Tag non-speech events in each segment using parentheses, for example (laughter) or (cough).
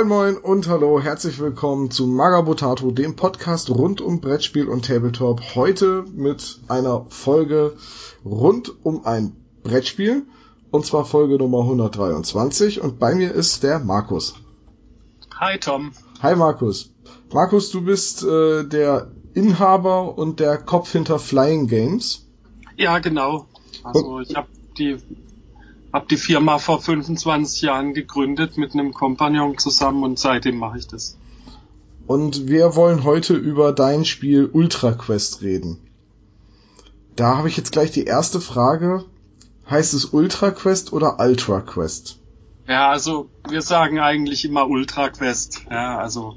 Moin moin und hallo, herzlich willkommen zu Magabotato, dem Podcast rund um Brettspiel und Tabletop. Heute mit einer Folge rund um ein Brettspiel und zwar Folge Nummer 123 und bei mir ist der Markus. Hi Tom. Hi Markus. Markus, du bist äh, der Inhaber und der Kopf hinter Flying Games. Ja, genau. Also ich habe die hab die Firma vor 25 Jahren gegründet mit einem Kompagnon zusammen und seitdem mache ich das. Und wir wollen heute über dein Spiel Ultra Quest reden. Da habe ich jetzt gleich die erste Frage. Heißt es Ultra Quest oder Ultra Quest? Ja, also wir sagen eigentlich immer Ultra Quest. Ja, also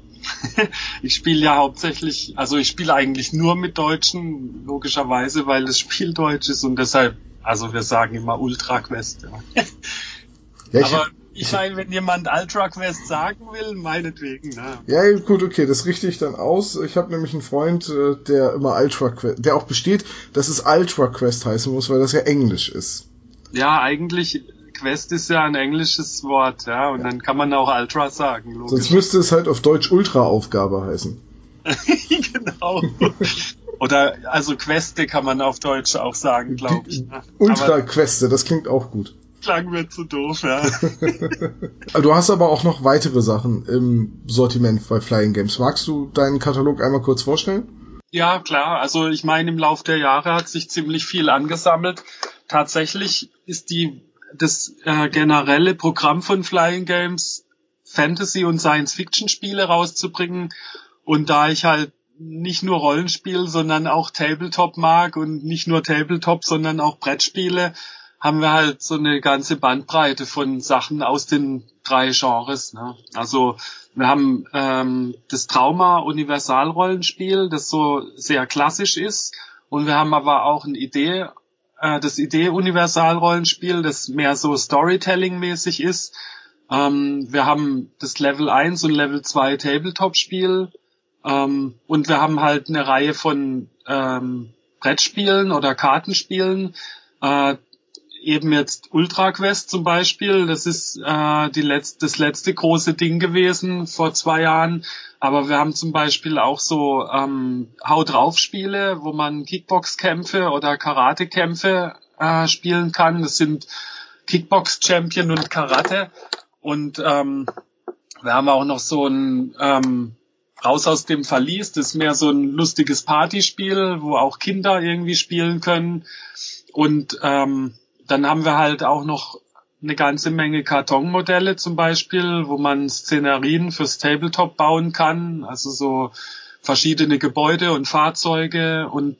(laughs) ich spiele ja hauptsächlich, also ich spiele eigentlich nur mit Deutschen, logischerweise, weil das Spiel deutsch ist und deshalb also wir sagen immer Ultra Quest. Ja. ja ich Aber ich meine, wenn jemand Ultra Quest sagen will, meinetwegen. Ne? Ja, gut, okay, das richte ich dann aus. Ich habe nämlich einen Freund, äh, der immer Ultra Quest, der auch besteht, dass es Ultra Quest heißen muss, weil das ja Englisch ist. Ja, eigentlich Quest ist ja ein englisches Wort, ja, und dann kann man auch Ultra sagen. Logisch. Sonst müsste es halt auf Deutsch Ultra-Aufgabe heißen. (laughs) genau. (laughs) Oder also Queste kann man auf Deutsch auch sagen, glaube ich. Ne? Ultra-Queste, das klingt auch gut. Klang mir zu doof, ja. (laughs) du hast aber auch noch weitere Sachen im Sortiment bei Flying Games. Magst du deinen Katalog einmal kurz vorstellen? Ja, klar. Also ich meine, im Laufe der Jahre hat sich ziemlich viel angesammelt. Tatsächlich ist die das äh, generelle Programm von Flying Games Fantasy und Science Fiction Spiele rauszubringen. Und da ich halt nicht nur Rollenspiel, sondern auch Tabletop mag und nicht nur Tabletop, sondern auch Brettspiele, haben wir halt so eine ganze Bandbreite von Sachen aus den drei Genres. Ne? Also wir haben ähm, das Trauma Universalrollenspiel, das so sehr klassisch ist, und wir haben aber auch eine Idee, äh, das Idee Universalrollenspiel, das mehr so Storytelling-mäßig ist. Ähm, wir haben das Level 1 und Level 2 Tabletop-Spiel ähm, und wir haben halt eine Reihe von ähm, Brettspielen oder Kartenspielen. Äh, eben jetzt Ultra Quest zum Beispiel, das ist äh, die letzt, das letzte große Ding gewesen vor zwei Jahren. Aber wir haben zum Beispiel auch so ähm, Hau drauf Spiele, wo man Kickbox-Kämpfe oder Karate-Kämpfe äh, spielen kann. Das sind Kickbox Champion und Karate. Und ähm, wir haben auch noch so ein ähm, Raus aus dem Verlies, das ist mehr so ein lustiges Partyspiel, wo auch Kinder irgendwie spielen können. Und ähm, dann haben wir halt auch noch eine ganze Menge Kartonmodelle zum Beispiel, wo man Szenarien fürs Tabletop bauen kann, also so verschiedene Gebäude und Fahrzeuge. Und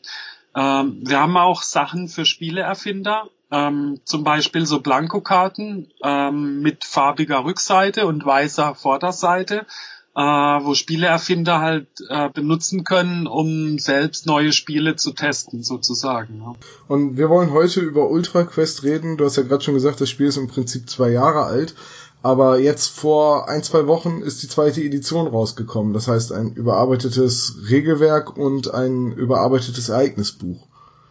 ähm, wir haben auch Sachen für Spieleerfinder, ähm, zum Beispiel so Blankokarten ähm, mit farbiger Rückseite und weißer Vorderseite äh, wo Spieleerfinder halt äh, benutzen können, um selbst neue Spiele zu testen, sozusagen. Ja. Und wir wollen heute über Ultra Quest reden. Du hast ja gerade schon gesagt, das Spiel ist im Prinzip zwei Jahre alt. Aber jetzt vor ein, zwei Wochen ist die zweite Edition rausgekommen. Das heißt ein überarbeitetes Regelwerk und ein überarbeitetes Ereignisbuch.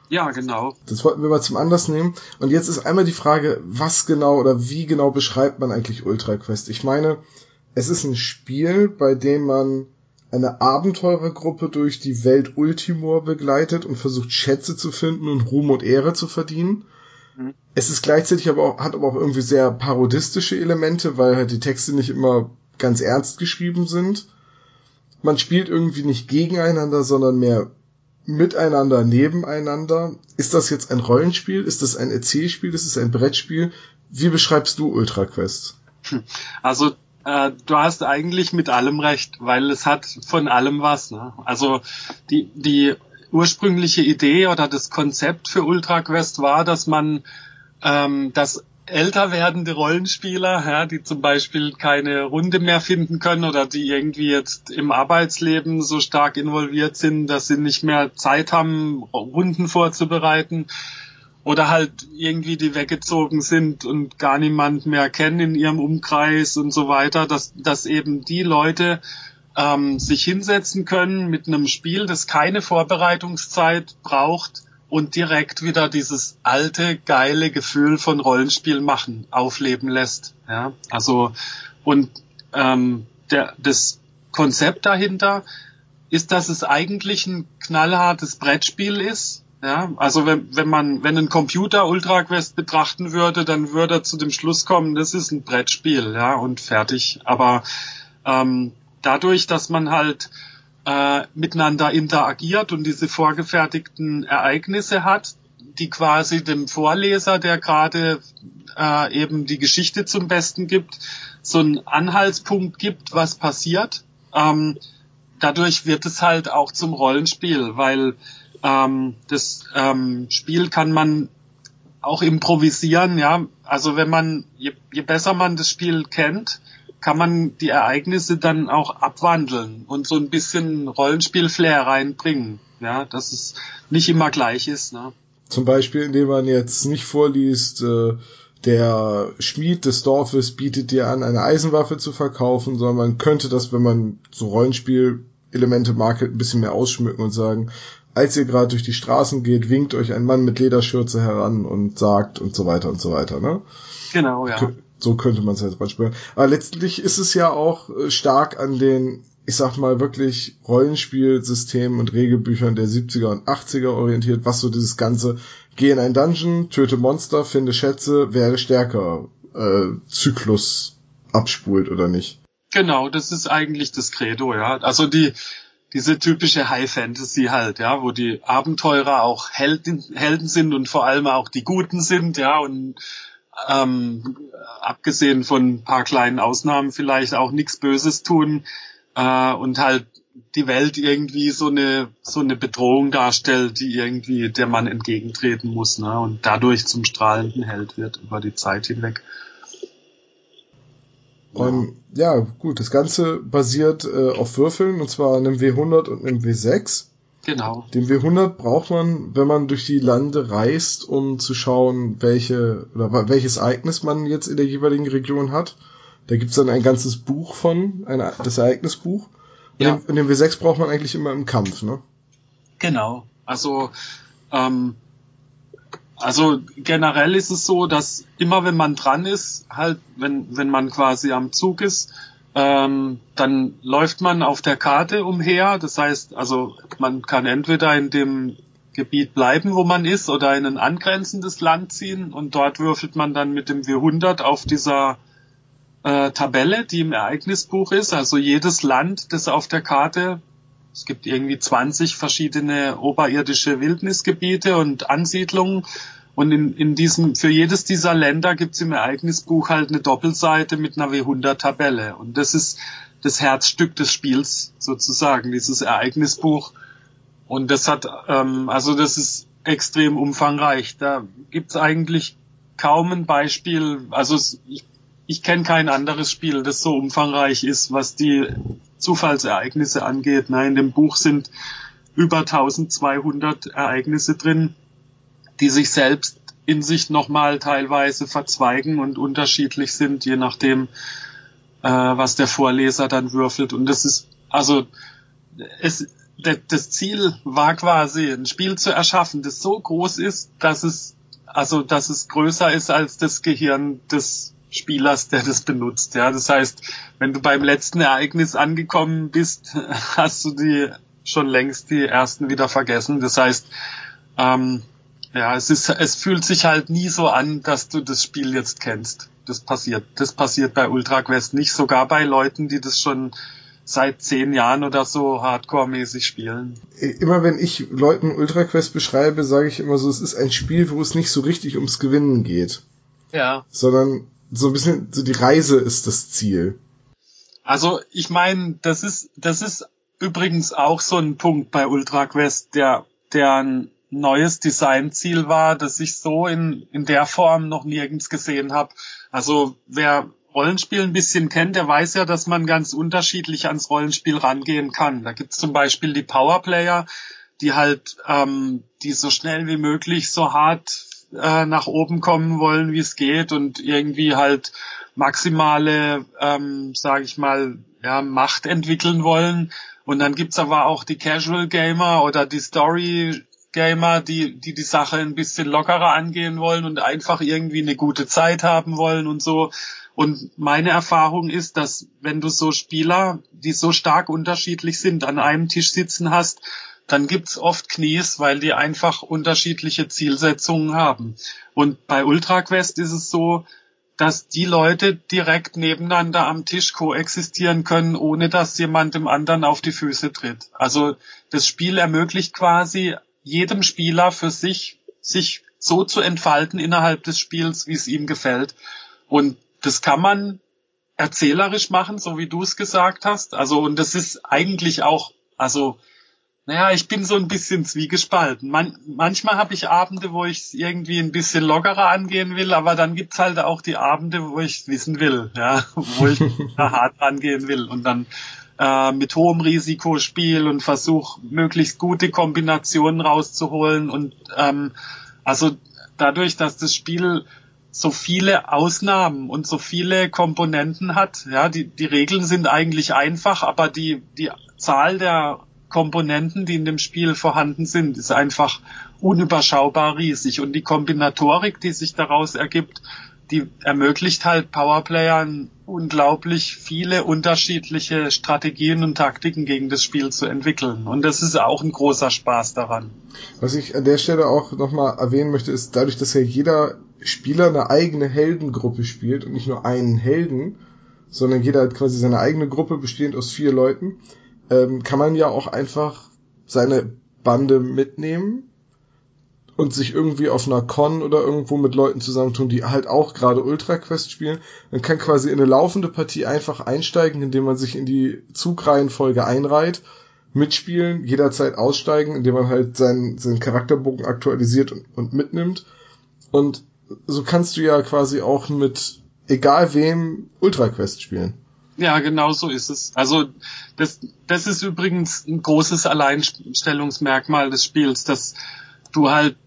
Ja, genau. Das wollten wir mal zum Anlass nehmen. Und jetzt ist einmal die Frage, was genau oder wie genau beschreibt man eigentlich Ultra Quest? Ich meine, es ist ein Spiel, bei dem man eine Abenteurergruppe durch die Welt Ultimor begleitet und versucht Schätze zu finden und Ruhm und Ehre zu verdienen. Mhm. Es ist gleichzeitig aber auch, hat aber auch irgendwie sehr parodistische Elemente, weil halt die Texte nicht immer ganz ernst geschrieben sind. Man spielt irgendwie nicht gegeneinander, sondern mehr miteinander, nebeneinander. Ist das jetzt ein Rollenspiel? Ist das ein Erzählspiel? Ist es ein Brettspiel? Wie beschreibst du Ultra Quest? Also äh, du hast eigentlich mit allem recht, weil es hat von allem was. Ne? Also die, die ursprüngliche Idee oder das Konzept für Ultra Quest war, dass man ähm, dass älter werdende Rollenspieler, ja, die zum Beispiel keine Runde mehr finden können oder die irgendwie jetzt im Arbeitsleben so stark involviert sind, dass sie nicht mehr Zeit haben, Runden vorzubereiten, oder halt irgendwie die weggezogen sind und gar niemand mehr kennen in ihrem Umkreis und so weiter, dass, dass eben die Leute ähm, sich hinsetzen können mit einem Spiel, das keine Vorbereitungszeit braucht und direkt wieder dieses alte, geile Gefühl von Rollenspiel machen aufleben lässt. Ja, also und ähm, der, das Konzept dahinter ist, dass es eigentlich ein knallhartes Brettspiel ist. Ja, also wenn, wenn man, wenn ein Computer Ultra Quest betrachten würde, dann würde er zu dem Schluss kommen, das ist ein Brettspiel, ja, und fertig. Aber ähm, dadurch, dass man halt äh, miteinander interagiert und diese vorgefertigten Ereignisse hat, die quasi dem Vorleser, der gerade äh, eben die Geschichte zum Besten gibt, so einen Anhaltspunkt gibt, was passiert. Ähm, dadurch wird es halt auch zum Rollenspiel, weil ähm, das ähm, Spiel kann man auch improvisieren, ja. Also wenn man, je, je besser man das Spiel kennt, kann man die Ereignisse dann auch abwandeln und so ein bisschen Rollenspiel-Flair reinbringen, ja, dass es nicht immer gleich ist, ne. Zum Beispiel, indem man jetzt nicht vorliest, äh, der Schmied des Dorfes bietet dir an, eine Eisenwaffe zu verkaufen, sondern man könnte das, wenn man so Rollenspiel-Elemente mag, halt ein bisschen mehr ausschmücken und sagen, als ihr gerade durch die Straßen geht, winkt euch ein Mann mit Lederschürze heran und sagt und so weiter und so weiter, ne? Genau, ja. So könnte man es jetzt manchmal. Aber letztlich ist es ja auch äh, stark an den ich sag mal, wirklich Rollenspielsystemen und Regelbüchern der 70er und 80er orientiert, was so dieses ganze Geh in ein Dungeon, töte Monster, finde Schätze, werde stärker äh, Zyklus abspult oder nicht. Genau, das ist eigentlich das Credo, ja. Also die diese typische High Fantasy halt, ja, wo die Abenteurer auch Helden, Helden sind und vor allem auch die Guten sind, ja, und ähm, abgesehen von ein paar kleinen Ausnahmen vielleicht auch nichts Böses tun äh, und halt die Welt irgendwie so eine so eine Bedrohung darstellt, die irgendwie der Mann entgegentreten muss, ne? Und dadurch zum strahlenden Held wird über die Zeit hinweg. Und ja, gut, das Ganze basiert äh, auf Würfeln, und zwar einem W100 und einem W6. Genau. Den W100 braucht man, wenn man durch die Lande reist, um zu schauen, welche oder welches Ereignis man jetzt in der jeweiligen Region hat. Da gibt's dann ein ganzes Buch von, ein, das Ereignisbuch. Ja. Und den, den W6 braucht man eigentlich immer im Kampf, ne? Genau. Also, ähm, also generell ist es so, dass immer wenn man dran ist, halt, wenn, wenn man quasi am Zug ist, ähm, dann läuft man auf der Karte umher. Das heißt, also man kann entweder in dem Gebiet bleiben, wo man ist, oder in ein angrenzendes Land ziehen und dort würfelt man dann mit dem W100 auf dieser äh, Tabelle, die im Ereignisbuch ist. Also jedes Land, das auf der Karte, es gibt irgendwie 20 verschiedene oberirdische Wildnisgebiete und Ansiedlungen. Und in, in diesem, für jedes dieser Länder gibt es im Ereignisbuch halt eine Doppelseite mit einer W100-Tabelle. Und das ist das Herzstück des Spiels sozusagen, dieses Ereignisbuch. Und das hat, ähm, also das ist extrem umfangreich. Da gibt's eigentlich kaum ein Beispiel. Also ich ich kenne kein anderes Spiel, das so umfangreich ist, was die Zufallsereignisse angeht. Nein, in dem Buch sind über 1200 Ereignisse drin, die sich selbst in sich nochmal teilweise verzweigen und unterschiedlich sind, je nachdem, äh, was der Vorleser dann würfelt. Und das ist, also, es, das Ziel war quasi, ein Spiel zu erschaffen, das so groß ist, dass es, also, dass es größer ist als das Gehirn des Spielers, der das benutzt. Ja, das heißt, wenn du beim letzten Ereignis angekommen bist, (laughs) hast du die schon längst die ersten wieder vergessen. Das heißt, ähm, ja, es ist, es fühlt sich halt nie so an, dass du das Spiel jetzt kennst. Das passiert. Das passiert bei Ultra Quest nicht, sogar bei Leuten, die das schon seit zehn Jahren oder so hardcore-mäßig spielen. Immer wenn ich Leuten Ultra Quest beschreibe, sage ich immer so, es ist ein Spiel, wo es nicht so richtig ums Gewinnen geht. Ja. Sondern so ein bisschen, so die Reise ist das Ziel. Also ich meine, das ist, das ist übrigens auch so ein Punkt bei Ultra Quest, der, der ein neues Designziel war, das ich so in, in der Form noch nirgends gesehen habe. Also wer Rollenspiel ein bisschen kennt, der weiß ja, dass man ganz unterschiedlich ans Rollenspiel rangehen kann. Da gibt's zum Beispiel die Powerplayer, die halt, ähm, die so schnell wie möglich so hart äh, nach oben kommen wollen, wie es geht und irgendwie halt maximale, ähm, sage ich mal, ja, Macht entwickeln wollen. Und dann gibt's aber auch die Casual Gamer oder die Story Gamer, die, die die Sache ein bisschen lockerer angehen wollen und einfach irgendwie eine gute Zeit haben wollen und so. Und meine Erfahrung ist, dass wenn du so Spieler, die so stark unterschiedlich sind, an einem Tisch sitzen hast, dann gibt's oft Knies, weil die einfach unterschiedliche Zielsetzungen haben. Und bei UltraQuest ist es so, dass die Leute direkt nebeneinander am Tisch koexistieren können, ohne dass jemand dem anderen auf die Füße tritt. Also das Spiel ermöglicht quasi jedem Spieler für sich, sich so zu entfalten innerhalb des Spiels, wie es ihm gefällt. Und das kann man erzählerisch machen, so wie du es gesagt hast. Also, und das ist eigentlich auch, also naja, ich bin so ein bisschen zwiegespalten. Man, manchmal habe ich Abende, wo ich es irgendwie ein bisschen lockerer angehen will, aber dann gibt's halt auch die Abende, wo ich wissen will, ja, wo ich (laughs) hart angehen will und dann äh, mit hohem Risiko spiele und versuche möglichst gute Kombinationen rauszuholen und ähm, also dadurch, dass das Spiel so viele Ausnahmen und so viele Komponenten hat, ja, die, die Regeln sind eigentlich einfach, aber die, die Zahl der Komponenten, die in dem Spiel vorhanden sind, ist einfach unüberschaubar riesig. Und die Kombinatorik, die sich daraus ergibt, die ermöglicht halt Powerplayern unglaublich viele unterschiedliche Strategien und Taktiken gegen das Spiel zu entwickeln. Und das ist auch ein großer Spaß daran. Was ich an der Stelle auch nochmal erwähnen möchte, ist dadurch, dass ja jeder Spieler eine eigene Heldengruppe spielt und nicht nur einen Helden, sondern jeder hat quasi seine eigene Gruppe bestehend aus vier Leuten, ähm, kann man ja auch einfach seine Bande mitnehmen und sich irgendwie auf einer Con oder irgendwo mit Leuten zusammentun, die halt auch gerade Ultra Quest spielen. Man kann quasi in eine laufende Partie einfach einsteigen, indem man sich in die Zugreihenfolge einreiht, mitspielen, jederzeit aussteigen, indem man halt seinen, seinen Charakterbogen aktualisiert und, und mitnimmt. Und so kannst du ja quasi auch mit egal wem Ultra Quest spielen. Ja, genau so ist es. Also das, das ist übrigens ein großes Alleinstellungsmerkmal des Spiels, dass du halt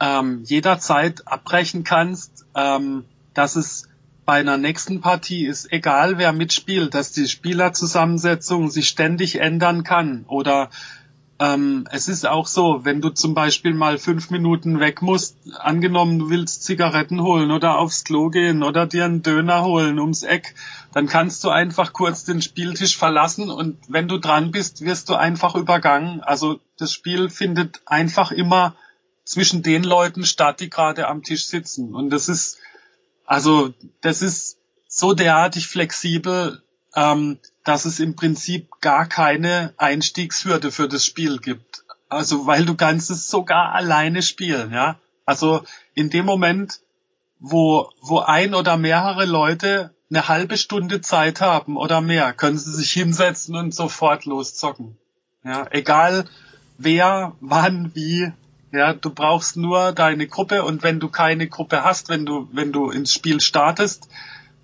ähm, jederzeit abbrechen kannst, ähm, dass es bei einer nächsten Partie ist, egal wer mitspielt, dass die Spielerzusammensetzung sich ständig ändern kann oder ähm, es ist auch so, wenn du zum Beispiel mal fünf Minuten weg musst, angenommen du willst Zigaretten holen oder aufs Klo gehen oder dir einen Döner holen ums Eck, dann kannst du einfach kurz den Spieltisch verlassen und wenn du dran bist, wirst du einfach übergangen. Also das Spiel findet einfach immer zwischen den Leuten statt, die gerade am Tisch sitzen. Und das ist, also das ist so derartig flexibel, ähm, dass es im Prinzip gar keine Einstiegshürde für das Spiel gibt. Also weil du kannst es sogar alleine spielen, ja. Also in dem Moment, wo, wo ein oder mehrere Leute eine halbe Stunde Zeit haben oder mehr, können sie sich hinsetzen und sofort loszocken. Ja, egal wer, wann, wie. Ja, du brauchst nur deine Gruppe und wenn du keine Gruppe hast, wenn du, wenn du ins Spiel startest,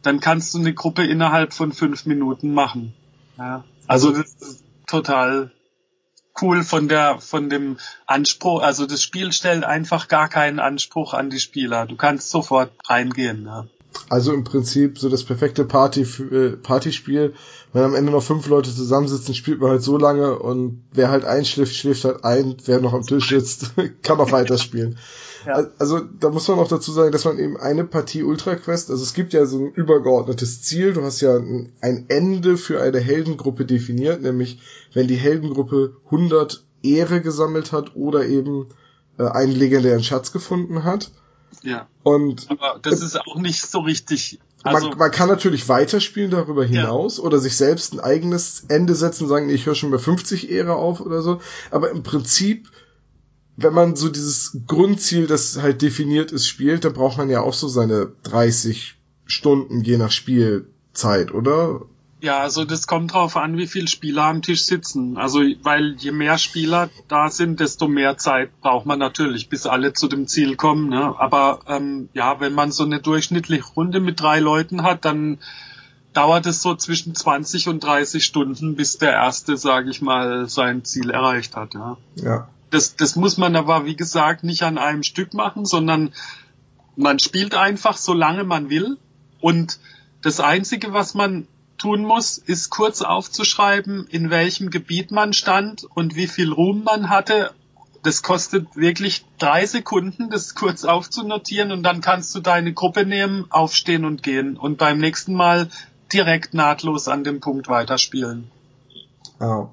dann kannst du eine Gruppe innerhalb von fünf Minuten machen. Ja. Also das ist total cool von der, von dem Anspruch. Also das Spiel stellt einfach gar keinen Anspruch an die Spieler. Du kannst sofort reingehen. Ja. Also im Prinzip so das perfekte Party äh, Partyspiel. Wenn am Ende noch fünf Leute zusammensitzen, spielt man halt so lange und wer halt einschläft, schläft halt ein. Wer noch am Tisch sitzt, (laughs) kann noch weiterspielen. Ja. Also da muss man auch dazu sagen, dass man eben eine Partie Ultra Quest, also es gibt ja so ein übergeordnetes Ziel, du hast ja ein Ende für eine Heldengruppe definiert, nämlich wenn die Heldengruppe 100 Ehre gesammelt hat oder eben äh, einen legendären Schatz gefunden hat. Ja. Und aber das ist auch nicht so richtig. Also man, man kann natürlich weiterspielen darüber hinaus ja. oder sich selbst ein eigenes Ende setzen, sagen, ich höre schon bei 50 Ehre auf oder so. Aber im Prinzip wenn man so dieses Grundziel, das halt definiert ist, spielt, dann braucht man ja auch so seine 30 Stunden je nach Spielzeit, oder? Ja, also das kommt drauf an, wie viele Spieler am Tisch sitzen. Also, weil je mehr Spieler da sind, desto mehr Zeit braucht man natürlich, bis alle zu dem Ziel kommen. Ne? Aber ähm, ja, wenn man so eine durchschnittliche Runde mit drei Leuten hat, dann dauert es so zwischen 20 und 30 Stunden, bis der erste, sage ich mal, sein Ziel erreicht hat. Ja. ja. Das, das muss man aber, wie gesagt, nicht an einem Stück machen, sondern man spielt einfach, solange man will. Und das Einzige, was man tun muss, ist kurz aufzuschreiben, in welchem Gebiet man stand und wie viel Ruhm man hatte das kostet wirklich drei Sekunden, das kurz aufzunotieren und dann kannst du deine Gruppe nehmen, aufstehen und gehen und beim nächsten Mal direkt nahtlos an dem Punkt weiterspielen. Ah.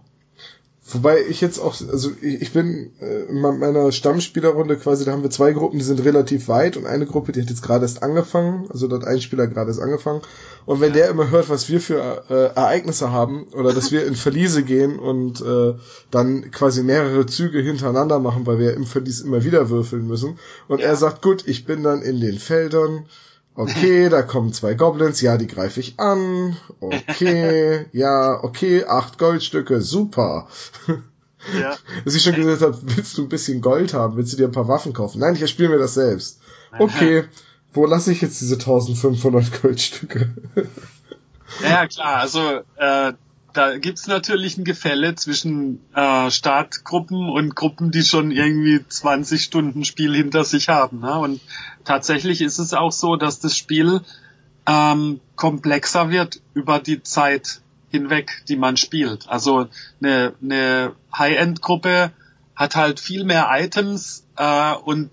Wobei ich jetzt auch, also ich bin äh, in meiner Stammspielerrunde quasi, da haben wir zwei Gruppen, die sind relativ weit und eine Gruppe, die hat jetzt gerade erst angefangen, also dort ein Spieler gerade erst angefangen. Und wenn ja. der immer hört, was wir für äh, Ereignisse haben oder dass wir in Verliese gehen und äh, dann quasi mehrere Züge hintereinander machen, weil wir im Verlies immer wieder würfeln müssen. Und ja. er sagt, gut, ich bin dann in den Feldern Okay, da kommen zwei Goblins, ja, die greife ich an. Okay, (laughs) ja, okay, acht Goldstücke, super. Ja. (laughs) Dass ich schon gesagt habe, willst du ein bisschen Gold haben? Willst du dir ein paar Waffen kaufen? Nein, ich erspiele mir das selbst. Okay, wo lasse ich jetzt diese 1500 Goldstücke? (laughs) ja, klar, also äh, da gibt's natürlich ein Gefälle zwischen äh, Startgruppen und Gruppen, die schon irgendwie 20 Stunden Spiel hinter sich haben. Ne? Und tatsächlich ist es auch so, dass das Spiel ähm, komplexer wird über die Zeit hinweg, die man spielt. Also eine, eine High-End-Gruppe hat halt viel mehr Items äh, und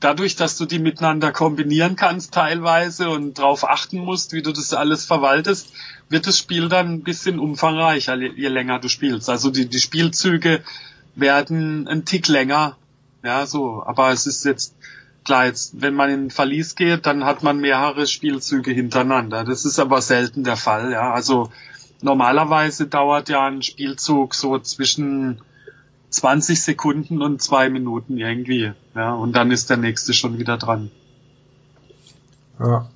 dadurch, dass du die miteinander kombinieren kannst teilweise und darauf achten musst, wie du das alles verwaltest, wird das Spiel dann ein bisschen umfangreicher, je länger du spielst. Also die, die Spielzüge werden ein Tick länger, ja, so. Aber es ist jetzt, klar, jetzt, wenn man in Verlies geht, dann hat man mehrere Spielzüge hintereinander. Das ist aber selten der Fall, ja. Also normalerweise dauert ja ein Spielzug so zwischen 20 Sekunden und zwei Minuten irgendwie. Ja, und dann ist der nächste schon wieder dran. Ja.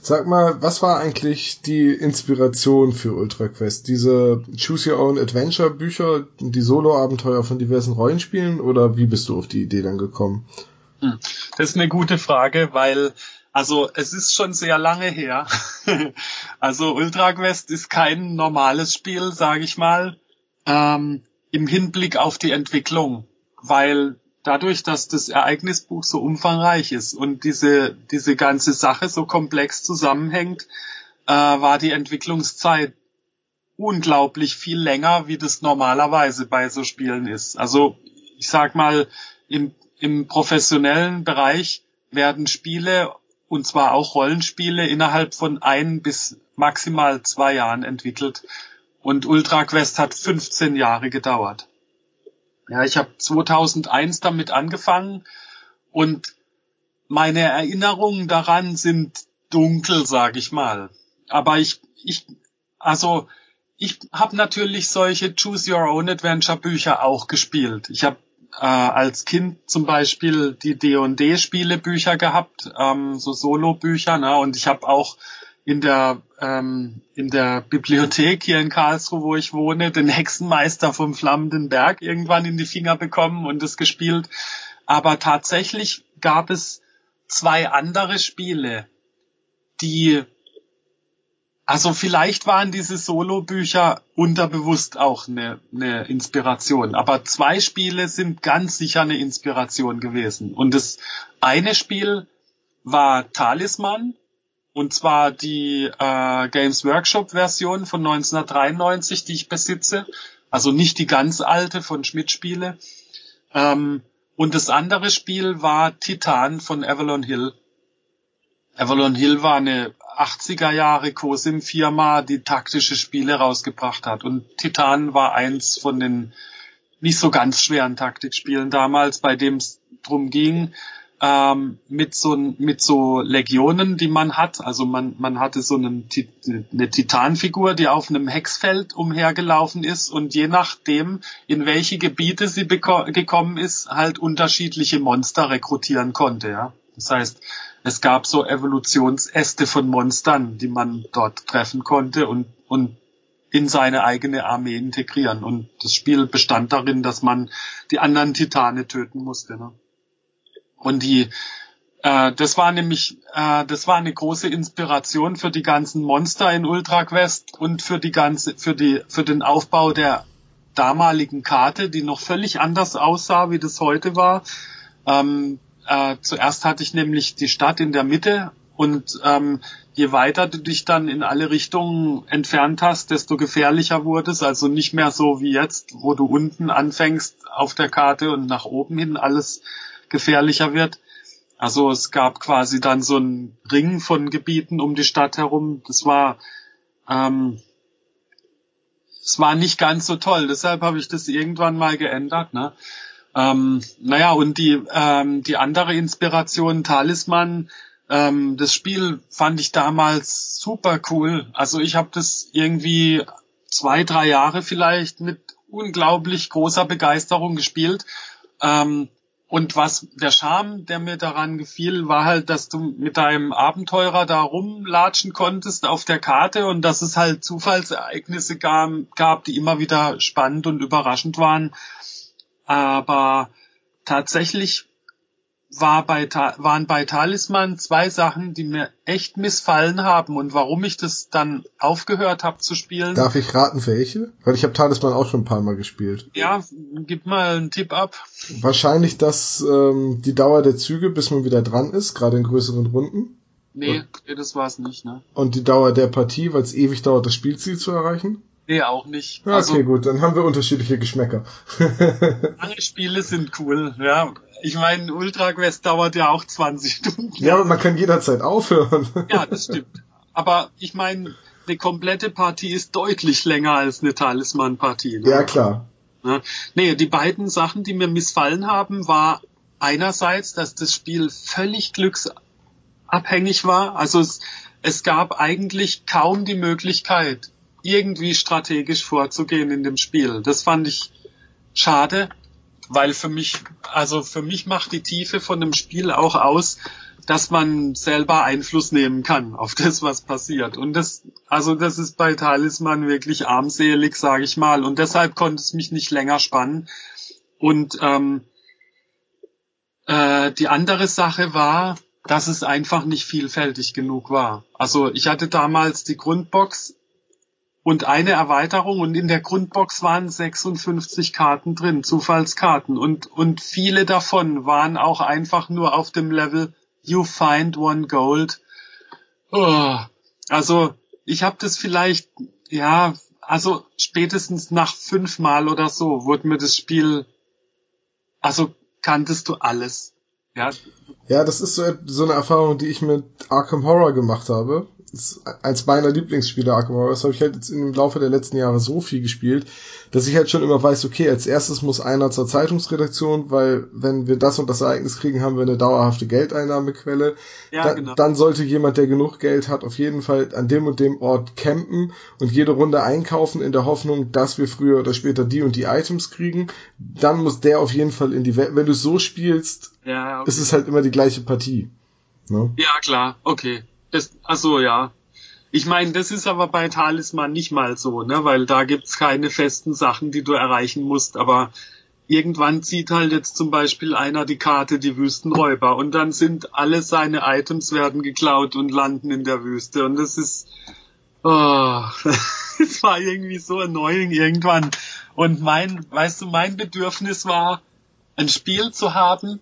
Sag mal, was war eigentlich die Inspiration für Ultra Quest? Diese Choose Your Own Adventure Bücher, die Solo-Abenteuer von diversen Rollenspielen oder wie bist du auf die Idee dann gekommen? Hm. Das ist eine gute Frage, weil also es ist schon sehr lange her. (laughs) also Ultra Quest ist kein normales Spiel, sage ich mal. Ähm, im Hinblick auf die Entwicklung, weil dadurch, dass das Ereignisbuch so umfangreich ist und diese, diese ganze Sache so komplex zusammenhängt, äh, war die Entwicklungszeit unglaublich viel länger, wie das normalerweise bei so Spielen ist. Also ich sag mal, im, im professionellen Bereich werden Spiele und zwar auch Rollenspiele innerhalb von ein bis maximal zwei Jahren entwickelt. Und Ultra Quest hat 15 Jahre gedauert. Ja, ich habe 2001 damit angefangen und meine Erinnerungen daran sind dunkel, sag ich mal. Aber ich, ich, also ich habe natürlich solche Choose Your Own Adventure Bücher auch gespielt. Ich habe äh, als Kind zum Beispiel die D&D Spiele Bücher gehabt, ähm, so Solo Bücher, ne? Und ich habe auch in der ähm, in der Bibliothek hier in Karlsruhe, wo ich wohne, den Hexenmeister vom Flammenden Berg irgendwann in die Finger bekommen und es gespielt. Aber tatsächlich gab es zwei andere Spiele, die also vielleicht waren diese Solo-Bücher unterbewusst auch eine, eine Inspiration, aber zwei Spiele sind ganz sicher eine Inspiration gewesen. Und das eine Spiel war Talisman und zwar die äh, Games Workshop Version von 1993, die ich besitze. Also nicht die ganz alte von Schmidt Spiele. Ähm, und das andere Spiel war Titan von Avalon Hill. Avalon Hill war eine 80er Jahre COSIM Firma, die taktische Spiele rausgebracht hat. Und Titan war eins von den nicht so ganz schweren Taktikspielen damals, bei dem es drum ging, ähm, mit so mit so Legionen, die man hat. Also man man hatte so einen, eine Titanfigur, die auf einem Hexfeld umhergelaufen ist und je nachdem, in welche Gebiete sie gekommen ist, halt unterschiedliche Monster rekrutieren konnte. Ja, das heißt, es gab so Evolutionsäste von Monstern, die man dort treffen konnte und und in seine eigene Armee integrieren. Und das Spiel bestand darin, dass man die anderen Titane töten musste. Ne? Und die, äh, das war nämlich, äh, das war eine große Inspiration für die ganzen Monster in Ultra Quest und für die ganze, für die, für den Aufbau der damaligen Karte, die noch völlig anders aussah, wie das heute war. Ähm, äh, zuerst hatte ich nämlich die Stadt in der Mitte und ähm, je weiter du dich dann in alle Richtungen entfernt hast, desto gefährlicher wurde es. Also nicht mehr so wie jetzt, wo du unten anfängst auf der Karte und nach oben hin alles gefährlicher wird. Also es gab quasi dann so einen Ring von Gebieten um die Stadt herum. Das war ähm, es war nicht ganz so toll. Deshalb habe ich das irgendwann mal geändert. Ne? Ähm, naja, und die, ähm, die andere Inspiration, Talisman, ähm, das Spiel fand ich damals super cool. Also ich habe das irgendwie zwei, drei Jahre vielleicht mit unglaublich großer Begeisterung gespielt. Ähm, und was der Charme, der mir daran gefiel, war halt, dass du mit deinem Abenteurer da rumlatschen konntest auf der Karte und dass es halt Zufallsereignisse gab, gab die immer wieder spannend und überraschend waren. Aber tatsächlich war bei, waren bei Talisman zwei Sachen, die mir echt missfallen haben und warum ich das dann aufgehört habe zu spielen. Darf ich raten, welche? Weil ich habe Talisman auch schon ein paar Mal gespielt. Ja, gib mal einen Tipp ab. Wahrscheinlich, dass ähm, die Dauer der Züge, bis man wieder dran ist, gerade in größeren Runden. Nee, nee das war's nicht, ne? Und die Dauer der Partie, weil es ewig dauert, das Spielziel zu erreichen? Nee, auch nicht. Also, okay, gut, dann haben wir unterschiedliche Geschmäcker. (laughs) lange Spiele sind cool, ja. Ich meine, Ultra Quest dauert ja auch 20 Stunden. Ja, aber man kann jederzeit aufhören. Ja, das stimmt. Aber ich meine, eine komplette Partie ist deutlich länger als eine Talisman-Partie. Ne? Ja, klar. Ja. Nee, die beiden Sachen, die mir missfallen haben, war einerseits, dass das Spiel völlig glücksabhängig war. Also es, es gab eigentlich kaum die Möglichkeit, irgendwie strategisch vorzugehen in dem Spiel. Das fand ich schade weil für mich, also für mich macht die Tiefe von dem Spiel auch aus, dass man selber Einfluss nehmen kann auf das, was passiert. Und das, also das ist bei Talisman wirklich armselig, sage ich mal. Und deshalb konnte es mich nicht länger spannen. Und ähm, äh, die andere Sache war, dass es einfach nicht vielfältig genug war. Also ich hatte damals die Grundbox und eine Erweiterung und in der Grundbox waren 56 Karten drin, Zufallskarten und und viele davon waren auch einfach nur auf dem Level You find one gold. Oh, also ich habe das vielleicht ja, also spätestens nach fünfmal oder so wurde mir das Spiel also kanntest du alles. Ja, ja das ist so, so eine Erfahrung, die ich mit Arkham Horror gemacht habe ist eins meiner Lieblingsspiele, Arkham Horror. Das habe ich halt jetzt im Laufe der letzten Jahre so viel gespielt, dass ich halt schon immer weiß, okay, als erstes muss einer zur Zeitungsredaktion, weil wenn wir das und das Ereignis kriegen, haben wir eine dauerhafte Geldeinnahmequelle. Ja, da, genau. Dann sollte jemand, der genug Geld hat, auf jeden Fall an dem und dem Ort campen und jede Runde einkaufen in der Hoffnung, dass wir früher oder später die und die Items kriegen. Dann muss der auf jeden Fall in die Welt. Wenn du so spielst, ja, okay. ist es halt immer die gleiche Partie. Ne? Ja, klar, okay. Das, also ja. Ich meine, das ist aber bei Talisman nicht mal so, ne? Weil da gibt's keine festen Sachen, die du erreichen musst. Aber irgendwann zieht halt jetzt zum Beispiel einer die Karte die Wüstenräuber und dann sind alle seine Items werden geklaut und landen in der Wüste. Und das ist, oh, (laughs) das war irgendwie so annoying irgendwann. Und mein, weißt du, mein Bedürfnis war, ein Spiel zu haben,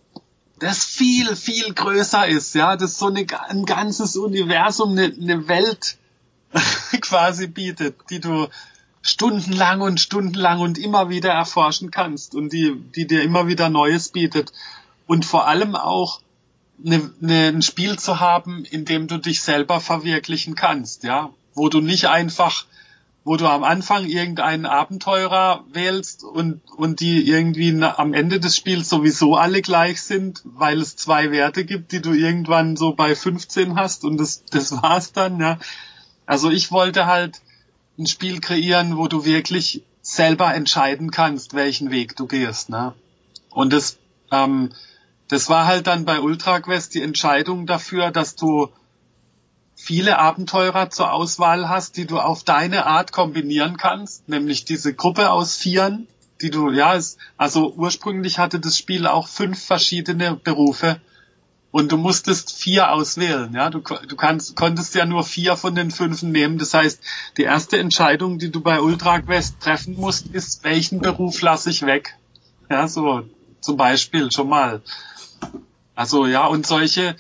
das viel, viel größer ist, ja, das so eine, ein ganzes Universum, eine, eine Welt (laughs) quasi bietet, die du stundenlang und stundenlang und immer wieder erforschen kannst und die, die dir immer wieder Neues bietet. Und vor allem auch eine, eine, ein Spiel zu haben, in dem du dich selber verwirklichen kannst, ja, wo du nicht einfach wo du am Anfang irgendeinen Abenteurer wählst und, und die irgendwie am Ende des Spiels sowieso alle gleich sind, weil es zwei Werte gibt, die du irgendwann so bei 15 hast und das, das war's dann, ja. Also ich wollte halt ein Spiel kreieren, wo du wirklich selber entscheiden kannst, welchen Weg du gehst, ne. Und das, ähm, das war halt dann bei Ultra Quest die Entscheidung dafür, dass du viele Abenteurer zur Auswahl hast, die du auf deine Art kombinieren kannst, nämlich diese Gruppe aus Vieren, die du, ja, ist, also ursprünglich hatte das Spiel auch fünf verschiedene Berufe und du musstest vier auswählen, ja, du, du kannst, konntest ja nur vier von den fünf nehmen, das heißt, die erste Entscheidung, die du bei Ultra Quest treffen musst, ist, welchen Beruf lasse ich weg, ja, so, zum Beispiel, schon mal. Also, ja, und solche,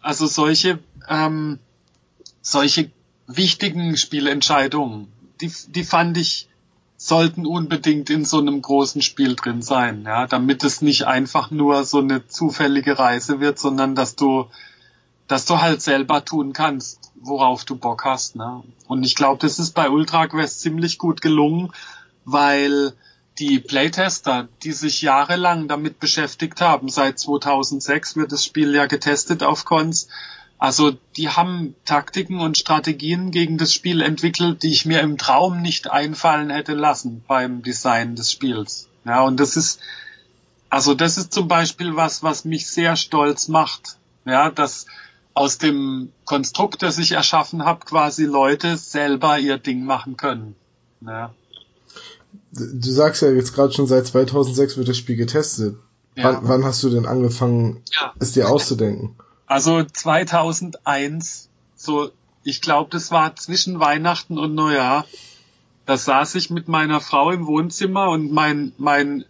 also solche, ähm, solche wichtigen Spielentscheidungen, die, die fand ich, sollten unbedingt in so einem großen Spiel drin sein, ja, damit es nicht einfach nur so eine zufällige Reise wird, sondern dass du, dass du halt selber tun kannst, worauf du Bock hast, ne? Und ich glaube, das ist bei Ultra Quest ziemlich gut gelungen, weil die Playtester, die sich jahrelang damit beschäftigt haben, seit 2006 wird das Spiel ja getestet auf Cons, also die haben Taktiken und Strategien gegen das Spiel entwickelt, die ich mir im Traum nicht einfallen hätte lassen beim Design des Spiels. Ja, und das ist, also das ist zum Beispiel was, was mich sehr stolz macht. Ja, dass aus dem Konstrukt, das ich erschaffen habe, quasi Leute selber ihr Ding machen können. Ja. Du sagst ja jetzt gerade schon seit 2006 wird das Spiel getestet. Ja. Wann, wann hast du denn angefangen, ja. es dir auszudenken? Also 2001, so, ich glaube, das war zwischen Weihnachten und Neujahr. Da saß ich mit meiner Frau im Wohnzimmer und mein, mein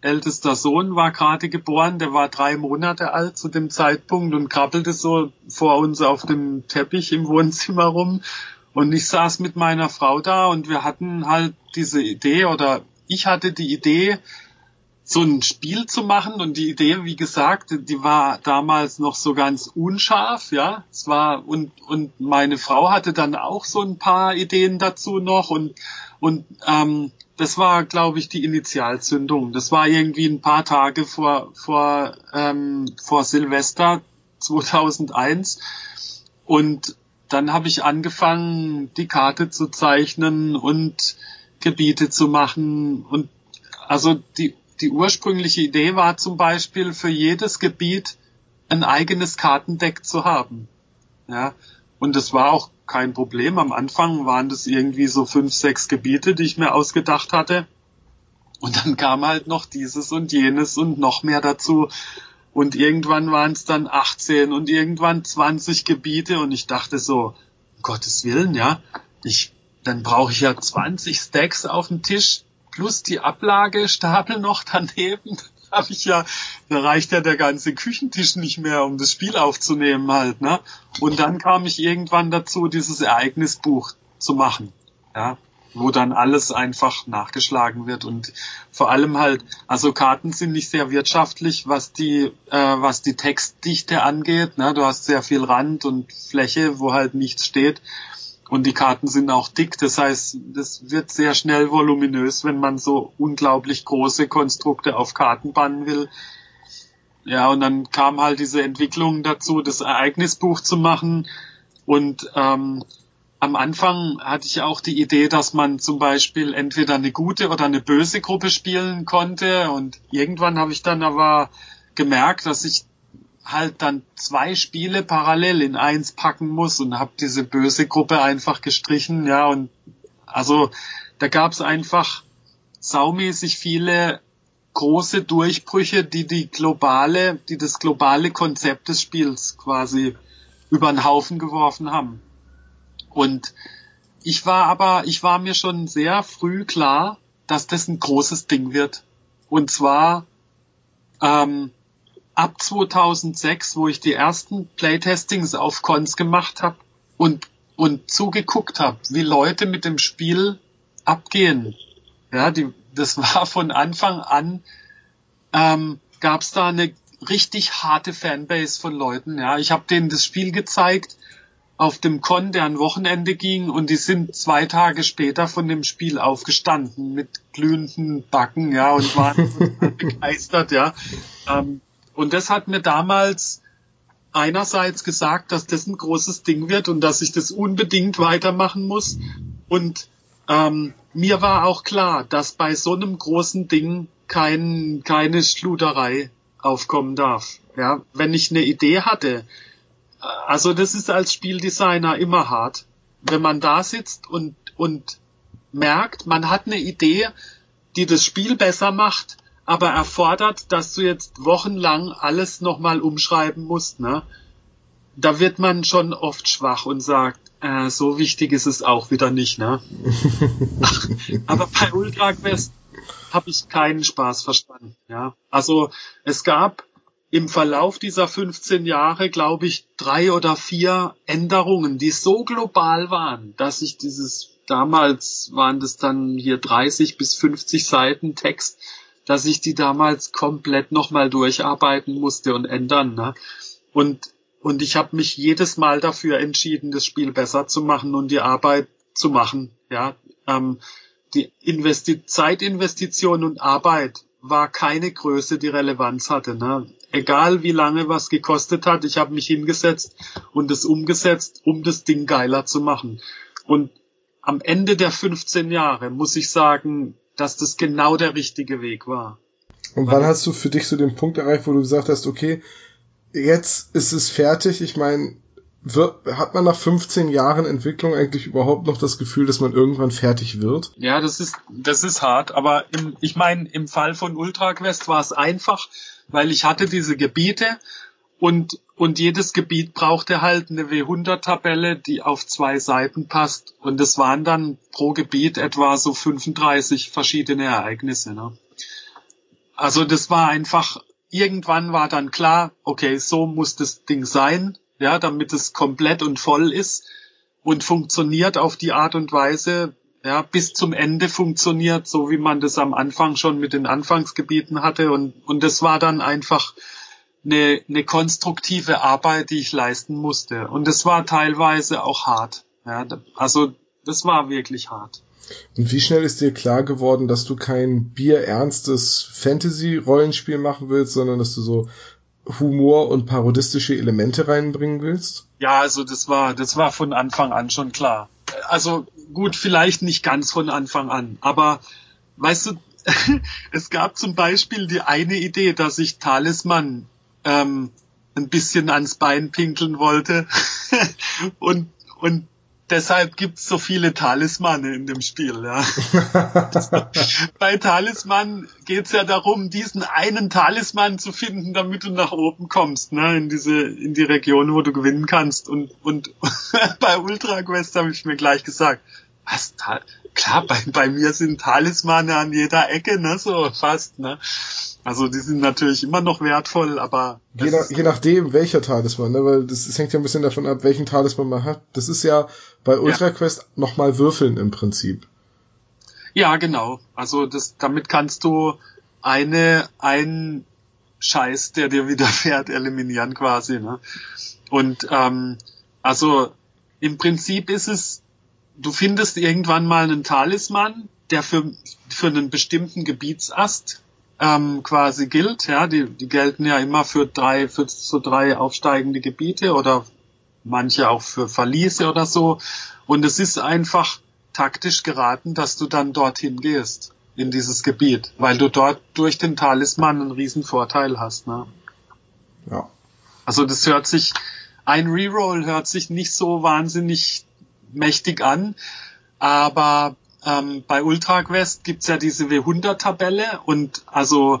ältester Sohn war gerade geboren, der war drei Monate alt zu dem Zeitpunkt und krabbelte so vor uns auf dem Teppich im Wohnzimmer rum. Und ich saß mit meiner Frau da und wir hatten halt diese Idee oder ich hatte die Idee, so ein Spiel zu machen und die Idee, wie gesagt, die war damals noch so ganz unscharf, ja. Es war und und meine Frau hatte dann auch so ein paar Ideen dazu noch und und ähm, das war, glaube ich, die Initialzündung. Das war irgendwie ein paar Tage vor vor ähm, vor Silvester 2001 und dann habe ich angefangen, die Karte zu zeichnen und Gebiete zu machen und also die die ursprüngliche Idee war zum Beispiel für jedes Gebiet ein eigenes Kartendeck zu haben. Ja, und das war auch kein Problem. Am Anfang waren das irgendwie so fünf, sechs Gebiete, die ich mir ausgedacht hatte. Und dann kam halt noch dieses und jenes und noch mehr dazu. Und irgendwann waren es dann 18 und irgendwann 20 Gebiete und ich dachte so, um Gottes Willen, ja, ich, dann brauche ich ja 20 Stacks auf dem Tisch plus die Ablagestapel noch daneben, (laughs) habe ich ja, da reicht ja der ganze Küchentisch nicht mehr, um das Spiel aufzunehmen halt, ne? Und dann kam ich irgendwann dazu, dieses Ereignisbuch zu machen, ja, wo dann alles einfach nachgeschlagen wird und vor allem halt, also Karten sind nicht sehr wirtschaftlich, was die, äh, was die Textdichte angeht, ne? Du hast sehr viel Rand und Fläche, wo halt nichts steht und die Karten sind auch dick, das heißt, das wird sehr schnell voluminös, wenn man so unglaublich große Konstrukte auf Karten bannen will. Ja, und dann kam halt diese Entwicklung dazu, das Ereignisbuch zu machen. Und ähm, am Anfang hatte ich auch die Idee, dass man zum Beispiel entweder eine gute oder eine böse Gruppe spielen konnte. Und irgendwann habe ich dann aber gemerkt, dass ich halt dann zwei Spiele parallel in eins packen muss und habe diese böse Gruppe einfach gestrichen, ja, und also da gab's einfach saumäßig viele große Durchbrüche, die die globale, die das globale Konzept des Spiels quasi über den Haufen geworfen haben. Und ich war aber, ich war mir schon sehr früh klar, dass das ein großes Ding wird. Und zwar ähm, ab 2006, wo ich die ersten Playtestings auf Cons gemacht habe und und zugeguckt habe, wie Leute mit dem Spiel abgehen. Ja, die, das (laughs) war von Anfang an ähm, gab es da eine richtig harte Fanbase von Leuten. Ja, ich habe denen das Spiel gezeigt auf dem Con, der ein Wochenende ging, und die sind zwei Tage später von dem Spiel aufgestanden mit glühenden Backen, ja, und waren (laughs) begeistert, ja. Ähm, und das hat mir damals einerseits gesagt, dass das ein großes Ding wird und dass ich das unbedingt weitermachen muss. Und ähm, mir war auch klar, dass bei so einem großen Ding kein, keine Schluderei aufkommen darf. Ja, wenn ich eine Idee hatte, äh, also das ist als Spieldesigner immer hart, wenn man da sitzt und, und merkt, man hat eine Idee, die das Spiel besser macht, aber erfordert, dass du jetzt wochenlang alles nochmal umschreiben musst, ne? Da wird man schon oft schwach und sagt, äh, so wichtig ist es auch wieder nicht, ne? (laughs) aber bei Ultra Quest habe ich keinen Spaß verstanden, ja. Also es gab im Verlauf dieser 15 Jahre, glaube ich, drei oder vier Änderungen, die so global waren, dass ich dieses, damals waren das dann hier 30 bis 50 Seiten Text, dass ich die damals komplett nochmal durcharbeiten musste und ändern. Ne? Und, und ich habe mich jedes Mal dafür entschieden, das Spiel besser zu machen und die Arbeit zu machen. Ja, ähm, die Investi Zeitinvestition und Arbeit war keine Größe, die Relevanz hatte. Ne? Egal wie lange was gekostet hat, ich habe mich hingesetzt und es umgesetzt, um das Ding geiler zu machen. Und am Ende der 15 Jahre muss ich sagen, dass das genau der richtige Weg war. Und wann hast du für dich so den Punkt erreicht, wo du gesagt hast, okay, jetzt ist es fertig. Ich meine, hat man nach 15 Jahren Entwicklung eigentlich überhaupt noch das Gefühl, dass man irgendwann fertig wird? Ja, das ist, das ist hart. Aber im, ich meine, im Fall von Ultra Quest war es einfach, weil ich hatte diese Gebiete und, und jedes Gebiet brauchte halt eine W100-Tabelle, die auf zwei Seiten passt. Und es waren dann pro Gebiet etwa so 35 verschiedene Ereignisse. Ne? Also das war einfach, irgendwann war dann klar, okay, so muss das Ding sein ja, damit es komplett und voll ist und funktioniert auf die Art und Weise, ja, bis zum Ende funktioniert, so wie man das am Anfang schon mit den Anfangsgebieten hatte und, und das war dann einfach eine, eine konstruktive Arbeit, die ich leisten musste und das war teilweise auch hart, ja, also das war wirklich hart. Und wie schnell ist dir klar geworden, dass du kein bierernstes Fantasy-Rollenspiel machen willst, sondern dass du so Humor und parodistische Elemente reinbringen willst? Ja, also das war, das war von Anfang an schon klar. Also gut, vielleicht nicht ganz von Anfang an, aber weißt du, (laughs) es gab zum Beispiel die eine Idee, dass ich Talisman ähm, ein bisschen ans Bein pinkeln wollte (laughs) und und deshalb gibt's so viele Talismane in dem Spiel. Ja. (laughs) Bei Talisman geht's ja darum, diesen einen Talisman zu finden, damit du nach oben kommst, ne, in diese, in die Region, wo du gewinnen kannst. Und, und (laughs) bei Ultra Quest habe ich mir gleich gesagt, was, klar, bei, bei mir sind Talismane an jeder Ecke, ne, so fast, ne. Also die sind natürlich immer noch wertvoll, aber. Je, nach, je nachdem, welcher Talisman, ne? Weil das, das hängt ja ein bisschen davon ab, welchen Talisman man hat. Das ist ja bei Ultra Quest ja. nochmal würfeln im Prinzip. Ja, genau. Also das, damit kannst du eine, einen Scheiß, der dir widerfährt, (laughs) eliminieren quasi. Ne? Und ähm, also im Prinzip ist es, du findest irgendwann mal einen Talisman, der für, für einen bestimmten Gebietsast ähm, quasi gilt. Ja, die, die gelten ja immer für drei, für so drei aufsteigende Gebiete oder manche auch für Verliese oder so. Und es ist einfach taktisch geraten, dass du dann dorthin gehst in dieses Gebiet, weil du dort durch den Talisman einen riesen Vorteil hast. Ne? Ja. Also das hört sich, ein Reroll hört sich nicht so wahnsinnig mächtig an, aber ähm, bei Ultra Quest gibt's ja diese W100-Tabelle und also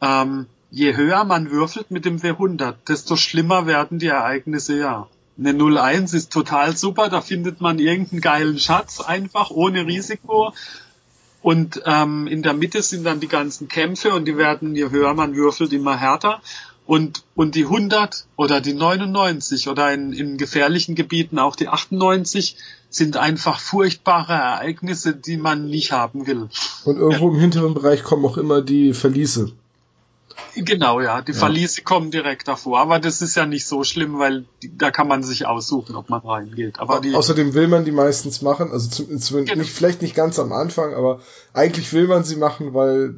ähm, je höher man würfelt mit dem W100, desto schlimmer werden die Ereignisse ja. Eine 01 ist total super, da findet man irgendeinen geilen Schatz einfach ohne Risiko. Und ähm, in der Mitte sind dann die ganzen Kämpfe und die werden, je höher man würfelt, immer härter. Und, und die 100 oder die 99 oder in, in gefährlichen Gebieten auch die 98 sind einfach furchtbare Ereignisse, die man nicht haben will. Und irgendwo ja. im hinteren Bereich kommen auch immer die Verliese. Genau, ja. Die ja. Verliese kommen direkt davor. Aber das ist ja nicht so schlimm, weil die, da kann man sich aussuchen, ob man reingeht. Aber die, Außerdem will man die meistens machen, also zumindest genau. nicht, vielleicht nicht ganz am Anfang, aber eigentlich will man sie machen, weil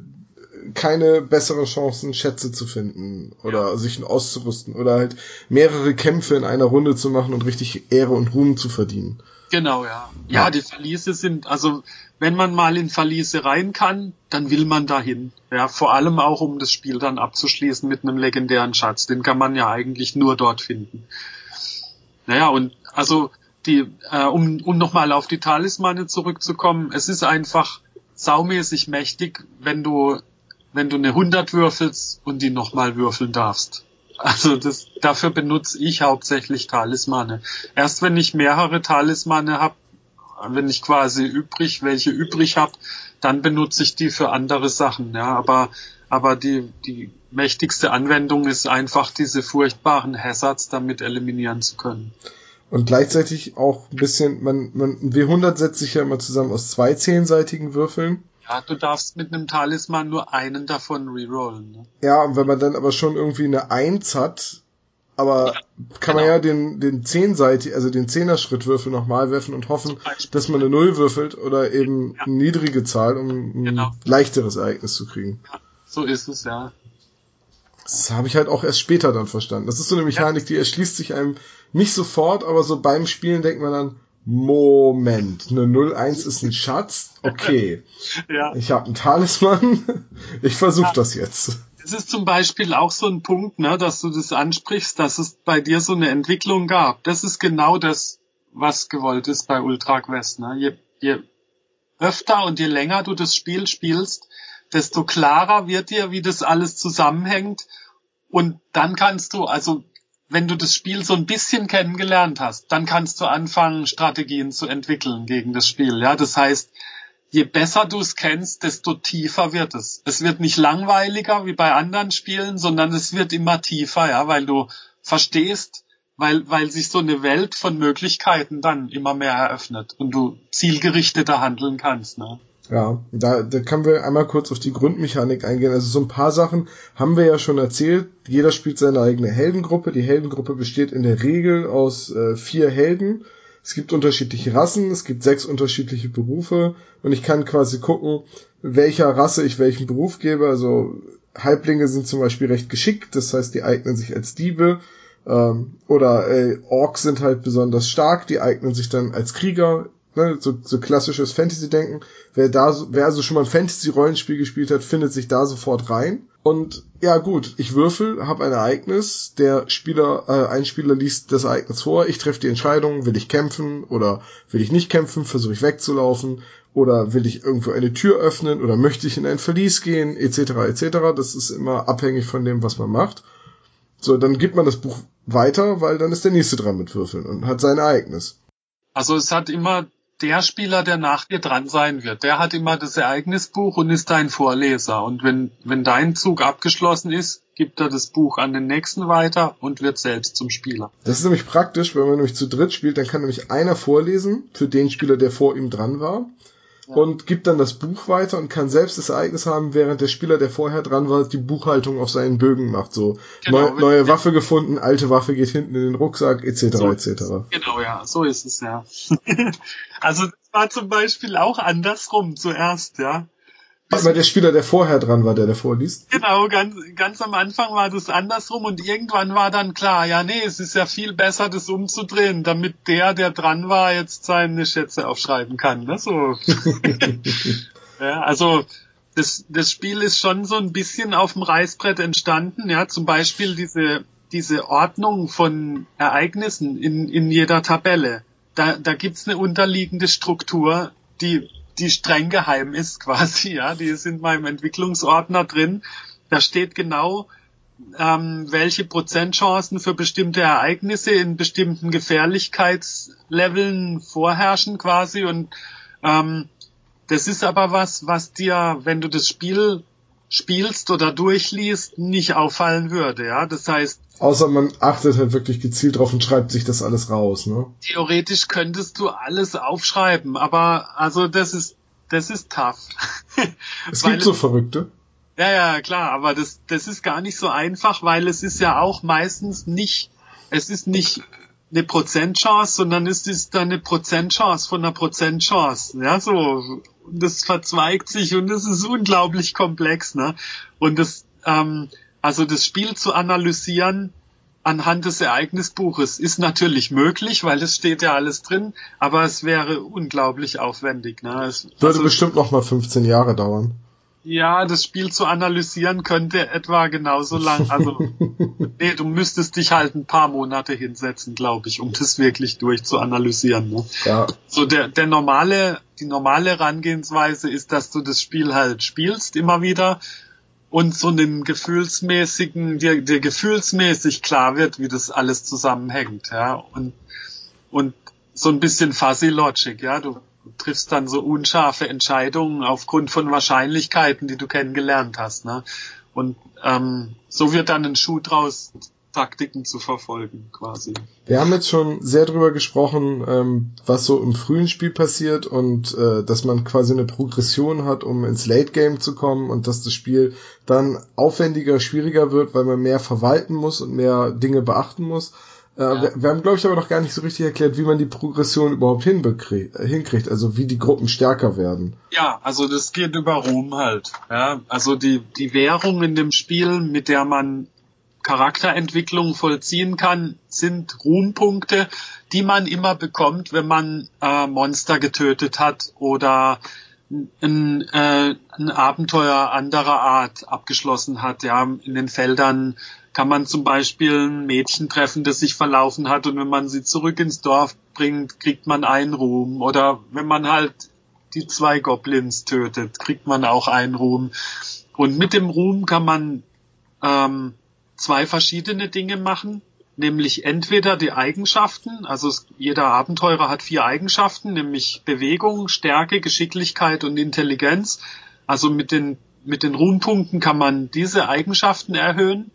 keine bessere Chancen, Schätze zu finden oder ja. sich auszurüsten oder halt mehrere Kämpfe in einer Runde zu machen und richtig Ehre und Ruhm zu verdienen. Genau, ja. Ja, die Verliese sind, also wenn man mal in Verliese rein kann, dann will man dahin. Ja, vor allem auch, um das Spiel dann abzuschließen mit einem legendären Schatz. Den kann man ja eigentlich nur dort finden. Naja, und also die, äh, um, um nochmal auf die Talismane zurückzukommen, es ist einfach saumäßig mächtig, wenn du, wenn du eine 100 würfelst und die nochmal würfeln darfst. Also das, dafür benutze ich hauptsächlich Talismane. Erst wenn ich mehrere Talismane habe, wenn ich quasi übrig, welche übrig habe, dann benutze ich die für andere Sachen. Ja, aber aber die die mächtigste Anwendung ist einfach diese furchtbaren Hazards damit eliminieren zu können. Und gleichzeitig auch ein bisschen, man, man, ein W100 setzt sich ja immer zusammen aus zwei zehnseitigen Würfeln. Ja, du darfst mit einem Talisman nur einen davon rerollen. Ne? Ja, und wenn man dann aber schon irgendwie eine Eins hat, aber ja, kann genau. man ja den, den zehnseitig, also den Zehner-Schrittwürfel nochmal werfen und hoffen, dass man eine Null würfelt oder eben ja. eine niedrige Zahl, um ein genau. leichteres Ereignis zu kriegen. Ja, so ist es, ja. Das habe ich halt auch erst später dann verstanden. Das ist so eine Mechanik, die erschließt sich einem nicht sofort, aber so beim Spielen denkt man dann, Moment, eine 01 ist ein Schatz? Okay. (laughs) ja. Ich habe einen Talisman. Ich versuche ja. das jetzt. Es ist zum Beispiel auch so ein Punkt, ne, dass du das ansprichst, dass es bei dir so eine Entwicklung gab. Das ist genau das, was gewollt ist bei Ultra Quest. Ne? Je, je öfter und je länger du das Spiel spielst, desto klarer wird dir, wie das alles zusammenhängt. Und dann kannst du, also wenn du das Spiel so ein bisschen kennengelernt hast, dann kannst du anfangen, Strategien zu entwickeln gegen das Spiel. Ja, das heißt, je besser du es kennst, desto tiefer wird es. Es wird nicht langweiliger wie bei anderen Spielen, sondern es wird immer tiefer, ja, weil du verstehst, weil, weil sich so eine Welt von Möglichkeiten dann immer mehr eröffnet und du zielgerichteter handeln kannst, ne? Ja, da, da können wir einmal kurz auf die Grundmechanik eingehen. Also so ein paar Sachen haben wir ja schon erzählt. Jeder spielt seine eigene Heldengruppe. Die Heldengruppe besteht in der Regel aus äh, vier Helden. Es gibt unterschiedliche Rassen, es gibt sechs unterschiedliche Berufe und ich kann quasi gucken, welcher Rasse ich welchen Beruf gebe. Also Halblinge sind zum Beispiel recht geschickt, das heißt, die eignen sich als Diebe. Ähm, oder äh, Orks sind halt besonders stark, die eignen sich dann als Krieger ne, so, so klassisches Fantasy-Denken. Wer da, wer also schon mal ein Fantasy-Rollenspiel gespielt hat, findet sich da sofort rein. Und ja gut, ich würfel, habe ein Ereignis, der Spieler, äh, ein Spieler liest das Ereignis vor, ich treffe die Entscheidung, will ich kämpfen oder will ich nicht kämpfen, versuche ich wegzulaufen oder will ich irgendwo eine Tür öffnen oder möchte ich in ein Verlies gehen, etc. etc. Das ist immer abhängig von dem, was man macht. So, dann gibt man das Buch weiter, weil dann ist der nächste dran mit Würfeln und hat sein Ereignis. Also es hat immer der Spieler, der nach dir dran sein wird, der hat immer das Ereignisbuch und ist dein Vorleser. Und wenn, wenn dein Zug abgeschlossen ist, gibt er das Buch an den nächsten weiter und wird selbst zum Spieler. Das ist nämlich praktisch, wenn man nämlich zu dritt spielt, dann kann nämlich einer vorlesen für den Spieler, der vor ihm dran war und gibt dann das Buch weiter und kann selbst das Ereignis haben, während der Spieler, der vorher dran war, die Buchhaltung auf seinen Bögen macht. So genau, Neu, neue Waffe gefunden, alte Waffe geht hinten in den Rucksack, etc. So etc. Genau, ja, so ist es ja. (laughs) also das war zum Beispiel auch andersrum zuerst, ja. Aber der Spieler, der vorher dran war, der davor liest? Genau, ganz, ganz am Anfang war das andersrum und irgendwann war dann klar, ja, nee, es ist ja viel besser, das umzudrehen, damit der, der dran war, jetzt seine Schätze aufschreiben kann. Ne? So. (laughs) ja, also das, das Spiel ist schon so ein bisschen auf dem Reißbrett entstanden, ja, zum Beispiel diese, diese Ordnung von Ereignissen in, in jeder Tabelle. Da, da gibt's eine unterliegende Struktur, die die streng geheim ist (laughs) quasi, ja, die ist in meinem Entwicklungsordner drin. Da steht genau, ähm, welche Prozentchancen für bestimmte Ereignisse in bestimmten Gefährlichkeitsleveln vorherrschen quasi und ähm, das ist aber was, was dir, wenn du das Spiel spielst oder durchliest, nicht auffallen würde, ja. Das heißt. Außer man achtet halt wirklich gezielt drauf und schreibt sich das alles raus, ne? Theoretisch könntest du alles aufschreiben, aber also das ist das ist tough. (laughs) es gibt so Verrückte. Ja, ja, klar, aber das, das ist gar nicht so einfach, weil es ist ja auch meistens nicht, es ist nicht eine Prozentchance, sondern es ist dann eine Prozentchance von einer Prozentchance. Ja, so. Und das verzweigt sich und das ist unglaublich komplex, ne? Und das, ähm, also das Spiel zu analysieren anhand des Ereignisbuches ist natürlich möglich, weil es steht ja alles drin, aber es wäre unglaublich aufwendig, ne? Es, Würde also, bestimmt noch mal 15 Jahre dauern. Ja, das Spiel zu analysieren könnte etwa genauso lang. Also, (laughs) nee, du müsstest dich halt ein paar Monate hinsetzen, glaube ich, um das wirklich durchzuanalysieren. Ne? Ja. So der, der normale, die normale Herangehensweise ist, dass du das Spiel halt spielst immer wieder und so einen gefühlsmäßigen, dir, dir gefühlsmäßig klar wird, wie das alles zusammenhängt, ja. Und, und so ein bisschen fuzzy Logic, ja. Du triffst dann so unscharfe Entscheidungen aufgrund von Wahrscheinlichkeiten, die du kennengelernt hast. Ne? Und ähm, so wird dann ein Schuh draus, Taktiken zu verfolgen, quasi. Wir haben jetzt schon sehr drüber gesprochen, ähm, was so im frühen Spiel passiert und äh, dass man quasi eine Progression hat, um ins Late Game zu kommen und dass das Spiel dann aufwendiger, schwieriger wird, weil man mehr verwalten muss und mehr Dinge beachten muss. Äh, ja. wir, wir, haben, glaube ich, aber noch gar nicht so richtig erklärt, wie man die Progression überhaupt hinkriegt, also wie die Gruppen stärker werden. Ja, also das geht über Ruhm halt. Ja, also die, die Währung in dem Spiel, mit der man Charakterentwicklung vollziehen kann, sind Ruhmpunkte, die man immer bekommt, wenn man äh, Monster getötet hat oder ein, äh, ein Abenteuer anderer Art abgeschlossen hat. Ja, in den Feldern kann man zum Beispiel ein Mädchen treffen, das sich verlaufen hat und wenn man sie zurück ins Dorf bringt, kriegt man einen Ruhm. Oder wenn man halt die zwei Goblins tötet, kriegt man auch einen Ruhm. Und mit dem Ruhm kann man ähm, zwei verschiedene Dinge machen, nämlich entweder die Eigenschaften, also jeder Abenteurer hat vier Eigenschaften, nämlich Bewegung, Stärke, Geschicklichkeit und Intelligenz. Also mit den, mit den Ruhmpunkten kann man diese Eigenschaften erhöhen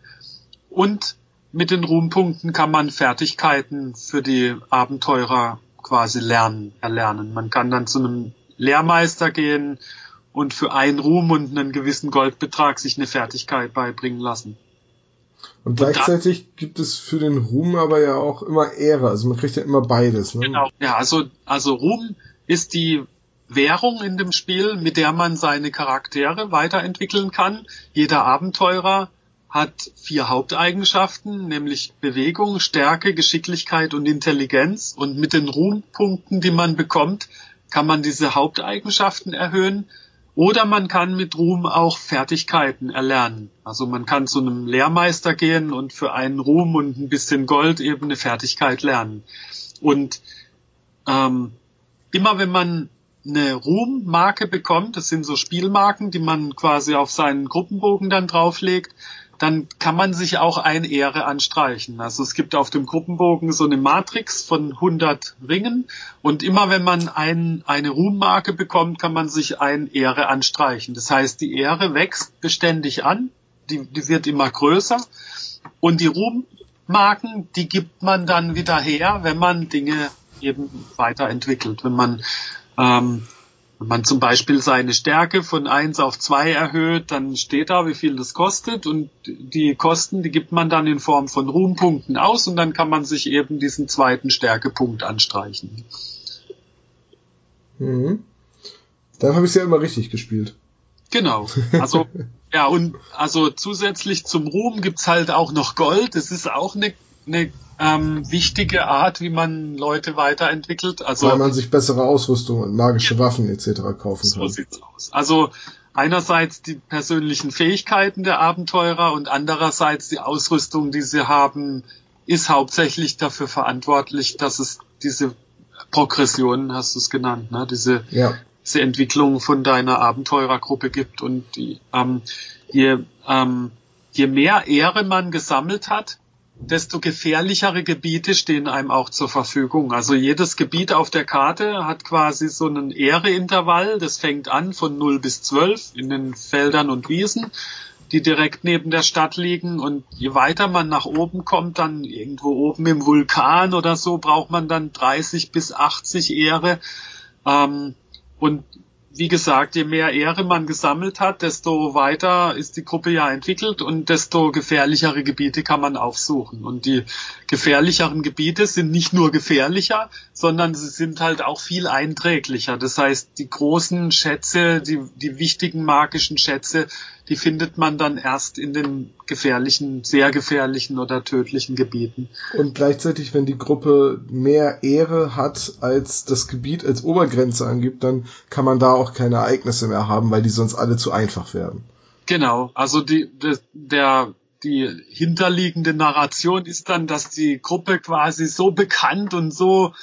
und mit den Ruhmpunkten kann man Fertigkeiten für die Abenteurer quasi lernen, erlernen. Man kann dann zu einem Lehrmeister gehen und für einen Ruhm und einen gewissen Goldbetrag sich eine Fertigkeit beibringen lassen. Und gleichzeitig und gibt es für den Ruhm aber ja auch immer Ehre. Also man kriegt ja immer beides. Ne? Genau. Ja, also, also Ruhm ist die Währung in dem Spiel, mit der man seine Charaktere weiterentwickeln kann. Jeder Abenteurer hat vier Haupteigenschaften, nämlich Bewegung, Stärke, Geschicklichkeit und Intelligenz. Und mit den Ruhmpunkten, die man bekommt, kann man diese Haupteigenschaften erhöhen oder man kann mit Ruhm auch Fertigkeiten erlernen. Also man kann zu einem Lehrmeister gehen und für einen Ruhm und ein bisschen Gold eben eine Fertigkeit lernen. Und ähm, immer wenn man eine Ruhmmarke bekommt, das sind so Spielmarken, die man quasi auf seinen Gruppenbogen dann drauflegt, dann kann man sich auch ein Ehre anstreichen. Also es gibt auf dem Gruppenbogen so eine Matrix von 100 Ringen und immer wenn man ein, eine Ruhmmarke bekommt, kann man sich ein Ehre anstreichen. Das heißt, die Ehre wächst beständig an, die, die wird immer größer und die Ruhmmarken, die gibt man dann wieder her, wenn man Dinge eben weiterentwickelt, wenn man ähm, wenn man zum Beispiel seine Stärke von eins auf zwei erhöht, dann steht da, wie viel das kostet und die Kosten, die gibt man dann in Form von Ruhmpunkten aus und dann kann man sich eben diesen zweiten Stärkepunkt anstreichen. Mhm. Dann habe ich es ja immer richtig gespielt. Genau. Also (laughs) ja und also zusätzlich zum Ruhm gibt's halt auch noch Gold. Das ist auch eine, eine ähm, wichtige Art, wie man Leute weiterentwickelt. Also weil man sich bessere Ausrüstung und magische Waffen etc. kaufen kann. So sieht's aus. Also einerseits die persönlichen Fähigkeiten der Abenteurer und andererseits die Ausrüstung, die sie haben, ist hauptsächlich dafür verantwortlich, dass es diese Progression, hast du es genannt, ne? diese, ja. diese Entwicklung von deiner Abenteurergruppe gibt und die, ähm, je, ähm, je mehr Ehre man gesammelt hat, desto gefährlichere Gebiete stehen einem auch zur Verfügung. Also jedes Gebiet auf der Karte hat quasi so einen Ehreintervall. Das fängt an von 0 bis 12 in den Feldern und Wiesen, die direkt neben der Stadt liegen. Und je weiter man nach oben kommt, dann irgendwo oben im Vulkan oder so, braucht man dann 30 bis 80 Ehre. Ähm, und wie gesagt, je mehr Ehre man gesammelt hat, desto weiter ist die Gruppe ja entwickelt und desto gefährlichere Gebiete kann man aufsuchen. Und die gefährlicheren Gebiete sind nicht nur gefährlicher, sondern sie sind halt auch viel einträglicher. Das heißt, die großen Schätze, die, die wichtigen magischen Schätze, die findet man dann erst in den gefährlichen, sehr gefährlichen oder tödlichen Gebieten. Und gleichzeitig, wenn die Gruppe mehr Ehre hat, als das Gebiet als Obergrenze angibt, dann kann man da auch keine Ereignisse mehr haben, weil die sonst alle zu einfach werden. Genau, also die, die der die hinterliegende Narration ist dann, dass die Gruppe quasi so bekannt und so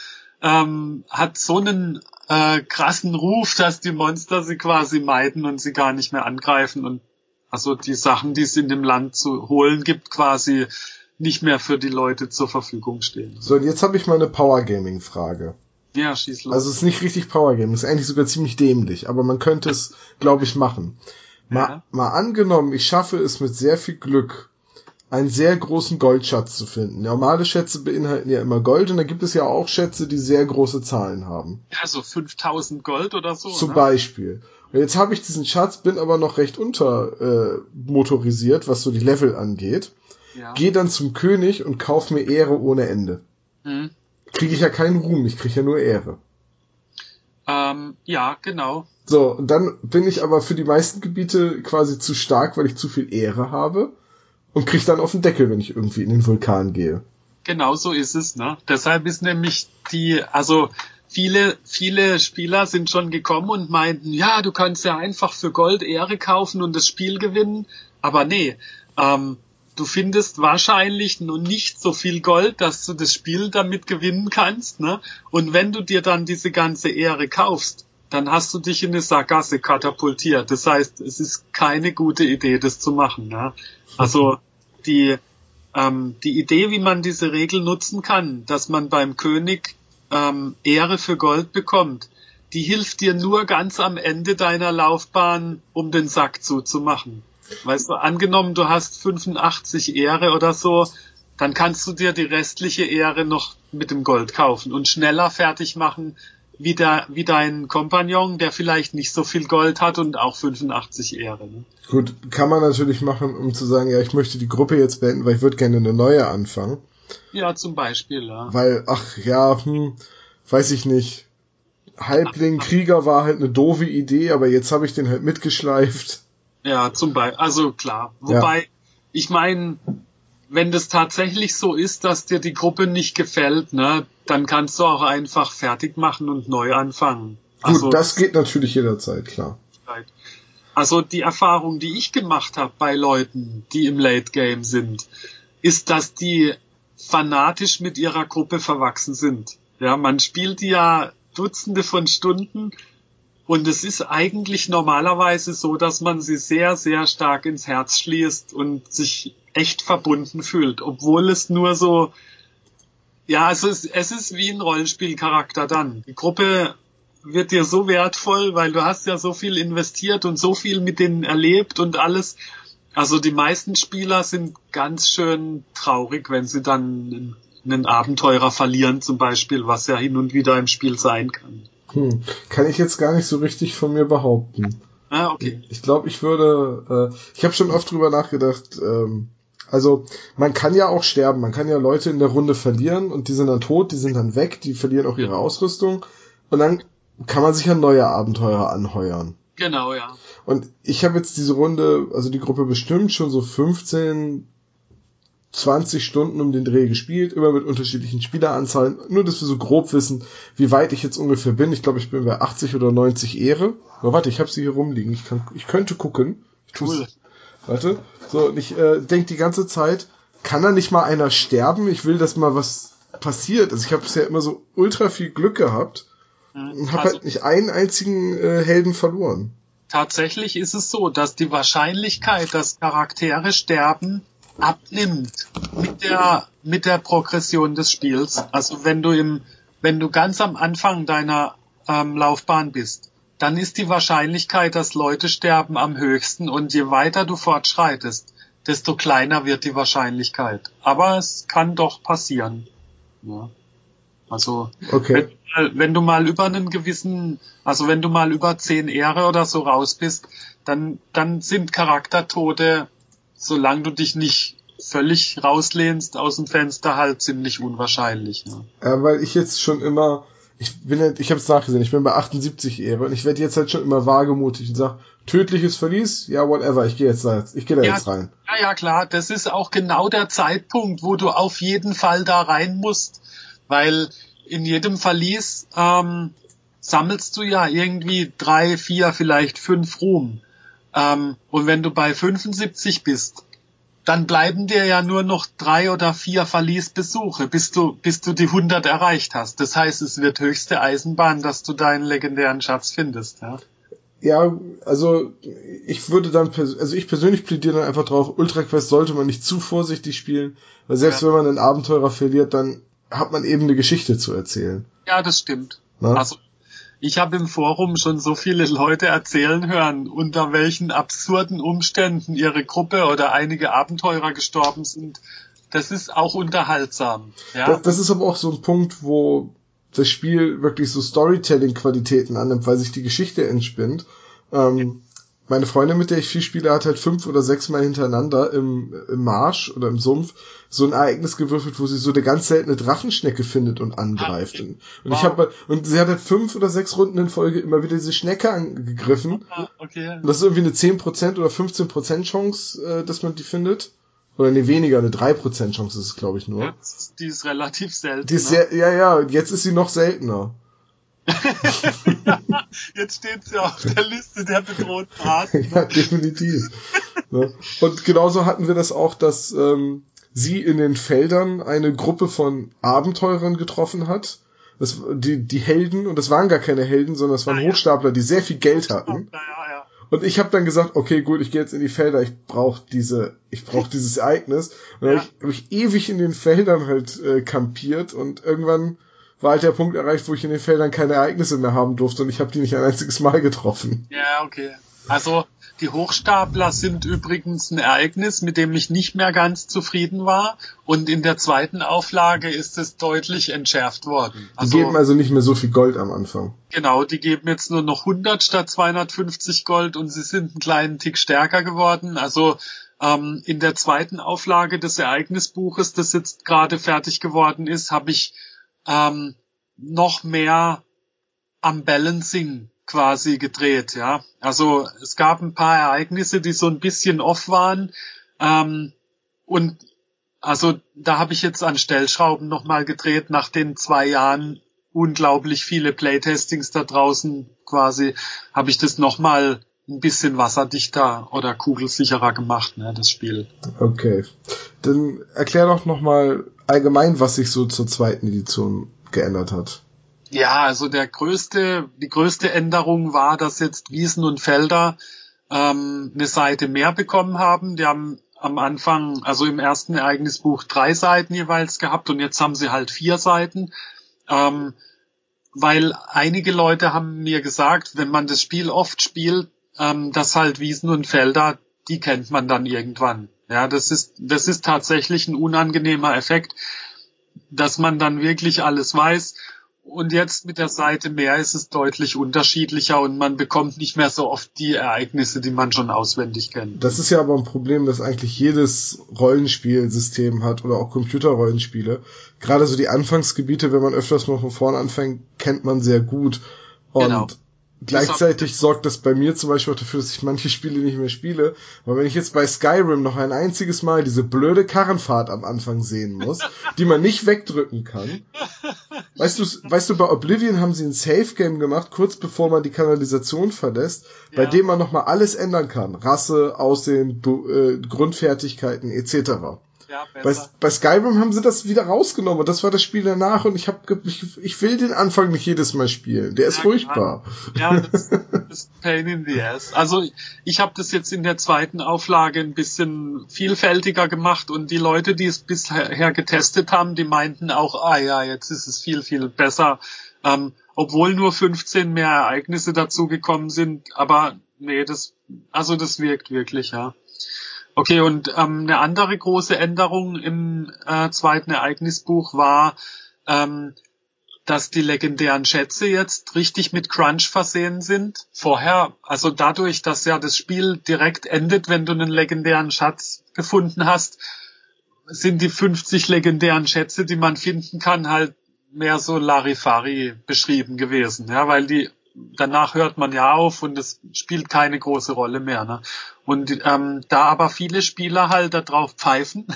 ähm, hat so einen äh, krassen Ruf, dass die Monster sie quasi meiden und sie gar nicht mehr angreifen und also die Sachen, die es in dem Land zu holen gibt, quasi nicht mehr für die Leute zur Verfügung stehen. So, und jetzt habe ich mal eine Power Gaming Frage. Ja, schieß los. Also es ist nicht richtig Power Gaming, es ist eigentlich sogar ziemlich dämlich, aber man könnte es, glaube ich, machen. Mal, Ja. mal angenommen, ich schaffe es mit sehr viel Glück, einen sehr großen Goldschatz zu finden. Normale Schätze beinhalten ja immer Gold und da gibt es ja auch Schätze, die sehr große Zahlen haben. Ja, so 5000 Gold oder so. Zum ne? Beispiel. Und jetzt habe ich diesen Schatz, bin aber noch recht unter äh, motorisiert, was so die Level angeht. Ja. Gehe dann zum König und kauf mir Ehre ohne Ende. Hm. Kriege ich ja keinen Ruhm, ich kriege ja nur Ehre. Ähm, ja, genau. So, und dann bin ich aber für die meisten Gebiete quasi zu stark, weil ich zu viel Ehre habe und krieg dann auf den Deckel, wenn ich irgendwie in den Vulkan gehe. Genau so ist es, ne? Deshalb ist nämlich die, also viele, viele Spieler sind schon gekommen und meinten, ja, du kannst ja einfach für Gold Ehre kaufen und das Spiel gewinnen. Aber nee, ähm, du findest wahrscheinlich nur nicht so viel Gold, dass du das Spiel damit gewinnen kannst, ne? Und wenn du dir dann diese ganze Ehre kaufst, dann hast du dich in eine Sackgasse katapultiert. Das heißt, es ist keine gute Idee, das zu machen, ne? Also, die, ähm, die Idee, wie man diese Regel nutzen kann, dass man beim König ähm, Ehre für Gold bekommt, die hilft dir nur ganz am Ende deiner Laufbahn, um den Sack zuzumachen. Weißt du, angenommen, du hast 85 Ehre oder so, dann kannst du dir die restliche Ehre noch mit dem Gold kaufen und schneller fertig machen, wie, der, wie dein Kompagnon, der vielleicht nicht so viel Gold hat und auch 85 Ehre. Ne? Gut, kann man natürlich machen, um zu sagen, ja, ich möchte die Gruppe jetzt beenden, weil ich würde gerne eine neue anfangen. Ja, zum Beispiel, ja. Weil, ach ja, hm, weiß ich nicht. Halbling Krieger war halt eine doofe Idee, aber jetzt habe ich den halt mitgeschleift. Ja, zum Beispiel, also klar. Wobei, ich meine, wenn das tatsächlich so ist, dass dir die Gruppe nicht gefällt, ne, dann kannst du auch einfach fertig machen und neu anfangen. Also, Gut, das geht natürlich jederzeit, klar. also die Erfahrung, die ich gemacht habe bei Leuten, die im Late Game sind, ist, dass die fanatisch mit ihrer Gruppe verwachsen sind. Ja, man spielt die ja Dutzende von Stunden und es ist eigentlich normalerweise so, dass man sie sehr, sehr stark ins Herz schließt und sich echt verbunden fühlt, obwohl es nur so, ja, es ist, es ist wie ein Rollenspielcharakter dann. Die Gruppe wird dir so wertvoll, weil du hast ja so viel investiert und so viel mit denen erlebt und alles. Also die meisten Spieler sind ganz schön traurig, wenn sie dann einen Abenteurer verlieren zum Beispiel, was ja hin und wieder im Spiel sein kann. Hm. Kann ich jetzt gar nicht so richtig von mir behaupten. Ah, okay. Ich glaube, ich würde, äh, ich habe schon oft drüber nachgedacht, ähm, also man kann ja auch sterben, man kann ja Leute in der Runde verlieren und die sind dann tot, die sind dann weg, die verlieren auch ihre Ausrüstung und dann kann man sich ja neue Abenteurer anheuern. Genau, ja. Und ich habe jetzt diese Runde, also die Gruppe bestimmt schon so 15, 20 Stunden um den Dreh gespielt, immer mit unterschiedlichen Spieleranzahlen, nur dass wir so grob wissen, wie weit ich jetzt ungefähr bin. Ich glaube, ich bin bei 80 oder 90 Ehre. Aber warte, ich habe sie hier rumliegen. Ich kann, ich könnte gucken. Ich. Cool. Warte. So, und ich äh, denke die ganze Zeit, kann da nicht mal einer sterben? Ich will, dass mal was passiert. Also ich habe bisher immer so ultra viel Glück gehabt und habe Also, halt nicht einen einzigen äh, Helden verloren. Tatsächlich ist es so, dass die Wahrscheinlichkeit, dass Charaktere sterben, abnimmt mit der mit der Progression des Spiels. Also wenn du im wenn du ganz am Anfang deiner ähm, Laufbahn bist, dann ist die Wahrscheinlichkeit, dass Leute sterben, am höchsten und je weiter du fortschreitest, desto kleiner wird die Wahrscheinlichkeit. Aber es kann doch passieren. Ja. Also Okay. Wenn, mal- wenn du mal über einen gewissen, also wenn du mal über zehn Ehre oder so raus bist, dann, dann sind Charaktertode, solange du dich nicht völlig rauslehnst aus dem Fenster, halt ziemlich unwahrscheinlich. Ja. Ja, weil ich jetzt schon immer, ich bin halt, ich habe es nachgesehen, ich bin bei 78 Ehre und ich werde jetzt halt schon immer wagemutig und sag, tödliches Verlies, ja whatever, ich gehe jetzt da jetzt, ich gehe da Ja. jetzt rein. Ja, ja, klar, das ist auch genau der Zeitpunkt, wo du auf jeden Fall da rein musst, weil in jedem Verlies ähm, sammelst du ja irgendwie drei, vier, vielleicht fünf Ruhm. Ähm, und wenn du bei 75 bist, dann bleiben dir ja nur noch drei oder vier Verliesbesuche, bis du, bis du die 100 erreicht hast. Das heißt, es wird höchste Eisenbahn, dass du deinen legendären Schatz findest. Ja? Ja, also ich würde dann, also ich persönlich plädiere dann einfach drauf, Ultra Quest sollte man nicht zu vorsichtig spielen, weil selbst Ja. wenn man einen Abenteurer verliert, dann hat man eben eine Geschichte zu erzählen. Ja, das stimmt. Ne? Also ich habe im Forum schon so viele Leute erzählen hören, unter welchen absurden Umständen ihre Gruppe oder einige Abenteurer gestorben sind. Das ist auch unterhaltsam. Ja? Das, das ist aber auch so ein Punkt, wo das Spiel wirklich so Storytelling-Qualitäten annimmt, weil sich die Geschichte entspinnt. Ähm, meine Freundin, mit der ich viel spiele, hat halt fünf oder sechs Mal hintereinander im, im Marsch oder im Sumpf so ein Ereignis gewürfelt, wo sie so eine ganz seltene Drachenschnecke findet und angreift. Und wow. ich habe und sie hat halt fünf oder sechs Runden in Folge immer wieder diese Schnecke angegriffen. Okay. Und das ist irgendwie eine 10% oder 15% Chance, äh, dass man die findet. Oder nee, weniger, eine 3% Chance ist es, glaube ich, nur. Ja, die ist relativ selten. Die ist sehr, ja, ja, jetzt ist sie noch seltener. (laughs) Jetzt steht sie auf der Liste der bedrohten Arten. (laughs) ja, definitiv. Ne? Und genauso hatten wir das auch, dass ähm, sie in den Feldern eine Gruppe von Abenteurern getroffen hat. Das, die, die Helden, und das waren gar keine Helden, sondern das waren ah, Hochstapler, die sehr viel Geld hatten. Ja, ja, ja. Und ich habe dann gesagt, okay, gut, ich gehe jetzt in die Felder, ich brauche diese, ich brauche dieses Ereignis. Und dann ja. habe ich, hab ich ewig in den Feldern halt äh, kampiert und irgendwann war halt der Punkt erreicht, wo ich in den Feldern keine Ereignisse mehr haben durfte und ich habe die nicht ein einziges Mal getroffen. Ja, okay. Also die Hochstapler sind übrigens ein Ereignis, mit dem ich nicht mehr ganz zufrieden war. Und in der zweiten Auflage ist es deutlich entschärft worden. Also, die geben also nicht mehr so viel Gold am Anfang. Genau, die geben jetzt nur noch 100 statt 250 Gold und sie sind einen kleinen Tick stärker geworden. Also ähm, in der zweiten Auflage des Ereignisbuches, das jetzt gerade fertig geworden ist, habe ich ähm, noch mehr am Balancing quasi gedreht, ja. Also es gab ein paar Ereignisse, die so ein bisschen off waren. Ähm, und also da habe ich jetzt an Stellschrauben nochmal gedreht, nach den zwei Jahren unglaublich viele Playtestings da draußen quasi, habe ich das nochmal ein bisschen wasserdichter oder kugelsicherer gemacht, ne, das Spiel. Okay. Dann erklär doch nochmal allgemein, was sich so zur zweiten Edition geändert hat. Ja, also der größte, die größte Änderung war, dass jetzt Wiesen und Felder ähm, eine Seite mehr bekommen haben. Die haben am Anfang, also im ersten Ereignisbuch drei Seiten jeweils gehabt und jetzt haben sie halt vier Seiten. Ähm, weil einige Leute haben mir gesagt, wenn man das Spiel oft spielt, ähm, dass halt Wiesen und Felder, die kennt man dann irgendwann. Ja, das ist, das ist tatsächlich ein unangenehmer Effekt, dass man dann wirklich alles weiß. Und jetzt mit der Seite mehr ist es deutlich unterschiedlicher und man bekommt nicht mehr so oft die Ereignisse, die man schon auswendig kennt. Das ist ja aber ein Problem, das eigentlich jedes Rollenspielsystem hat oder auch Computerrollenspiele. Gerade so die Anfangsgebiete, wenn man öfters mal von vorne anfängt, kennt man sehr gut. Und genau. Gleichzeitig sorgt das bei mir zum Beispiel auch dafür, dass ich manche Spiele nicht mehr spiele. Weil wenn ich jetzt bei Skyrim noch ein einziges Mal diese blöde Karrenfahrt am Anfang sehen muss, (laughs) die man nicht wegdrücken kann. Weißt du, weißt du, bei Oblivion haben sie ein Safe Game gemacht, kurz bevor man die Kanalisation verlässt, ja. bei dem man nochmal alles ändern kann. Rasse, Aussehen, äh, Grundfertigkeiten etc. Ja, bei, bei Skyrim haben sie das wieder rausgenommen das war das Spiel danach und ich habe ich, ich will den Anfang nicht jedes Mal spielen. Der ist ja, furchtbar. Ja, das, das ist (laughs) Pain in the ass. Also ich habe das jetzt in der zweiten Auflage ein bisschen vielfältiger gemacht und die Leute, die es bisher getestet haben, die meinten auch, ah ja, jetzt ist es viel, viel besser. Ähm, obwohl nur 15 mehr Ereignisse dazugekommen sind, aber nee, das, also das wirkt wirklich, ja. Okay, und ähm, eine andere große Änderung im äh, zweiten Ereignisbuch war, ähm, dass die legendären Schätze jetzt richtig mit Crunch versehen sind. Vorher, also dadurch, dass ja das Spiel direkt endet, wenn du einen legendären Schatz gefunden hast, sind die 50 legendären Schätze, die man finden kann, halt mehr so Larifari beschrieben gewesen, ja, weil die danach hört man ja auf und es spielt keine große Rolle mehr. Ne? Und ähm, da aber viele Spieler halt darauf pfeifen,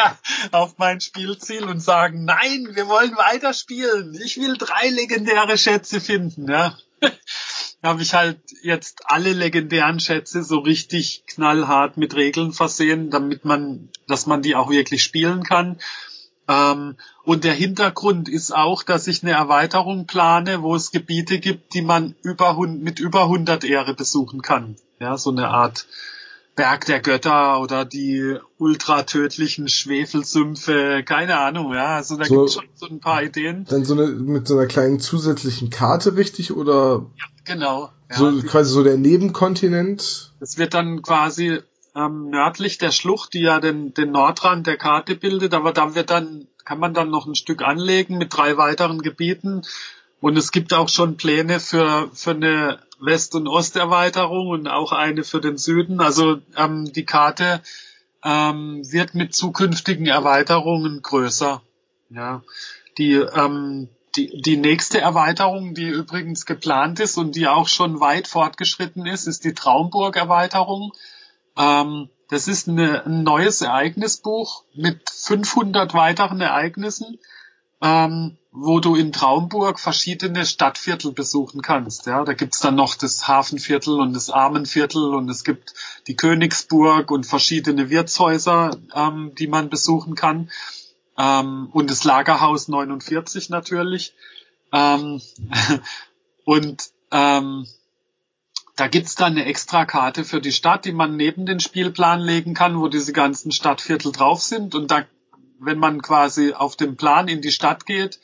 (laughs) auf mein Spielziel und sagen, nein, wir wollen weiterspielen. Ich will drei legendäre Schätze finden. Ja? (laughs) habe ich halt jetzt alle legendären Schätze so richtig knallhart mit Regeln versehen, damit man, dass man die auch wirklich spielen kann. Ähm, und der Hintergrund ist auch, dass ich eine Erweiterung plane, wo es Gebiete gibt, die man über, mit über 100 Ehre besuchen kann. Ja, so eine Art Berg der Götter oder die ultratödlichen Schwefelsümpfe, keine Ahnung, ja. Also da so, gibt schon so ein paar Ideen. Dann so eine mit so einer kleinen zusätzlichen Karte richtig oder? Ja, genau. Ja, so die, quasi so der Nebenkontinent. Es wird dann quasi ähm, nördlich der Schlucht, die ja den, den Nordrand der Karte bildet, aber da wird dann, kann man dann noch ein Stück anlegen mit drei weiteren Gebieten. Und es gibt auch schon Pläne für, für eine West- und Osterweiterung und auch eine für den Süden. Also ähm, die Karte ähm, wird mit zukünftigen Erweiterungen größer. Ja, die ähm, die, die nächste Erweiterung, die übrigens geplant ist und die auch schon weit fortgeschritten ist, ist die Traumburg-Erweiterung. Ähm, das ist eine, ein neues Ereignisbuch mit 500 weiteren Ereignissen, ähm, wo du in Traumburg verschiedene Stadtviertel besuchen kannst. Ja, da gibt's dann noch das Hafenviertel und das Armenviertel und es gibt die Königsburg und verschiedene Wirtshäuser, ähm, die man besuchen kann. Ähm, und das Lagerhaus 49 natürlich. Ähm, (laughs) und ähm, da gibt's dann eine Extrakarte für die Stadt, die man neben den Spielplan legen kann, wo diese ganzen Stadtviertel drauf sind. Und da, wenn man quasi auf dem Plan in die Stadt geht,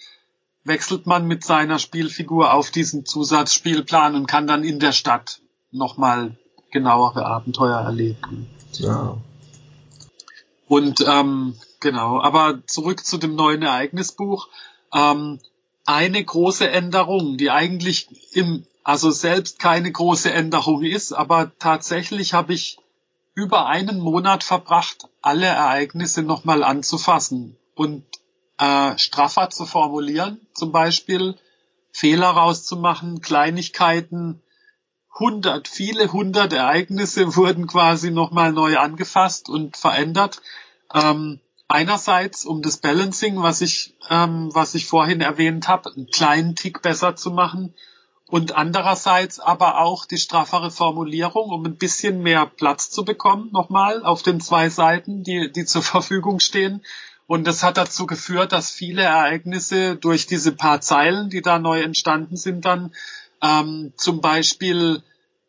wechselt man mit seiner Spielfigur auf diesen Zusatzspielplan und kann dann in der Stadt nochmal genauere Abenteuer erleben. Ja. Und ähm, genau, aber zurück zu dem neuen Ereignisbuch. Ähm, eine große Änderung, die eigentlich im also selbst keine große Änderung ist, aber tatsächlich habe ich über einen Monat verbracht, alle Ereignisse nochmal anzufassen und äh, straffer zu formulieren, zum Beispiel Fehler rauszumachen, Kleinigkeiten, hundert, viele hundert Ereignisse (laughs) wurden quasi nochmal neu angefasst und verändert. Ähm, einerseits um das Balancing, was ich, ähm, was ich vorhin erwähnt habe, einen kleinen Tick besser zu machen und andererseits aber auch die straffere Formulierung, um ein bisschen mehr Platz zu bekommen, nochmal auf den zwei Seiten, die, die zur Verfügung stehen. Und das hat dazu geführt, dass viele Ereignisse durch diese paar Zeilen, die da neu entstanden sind, dann ähm, zum Beispiel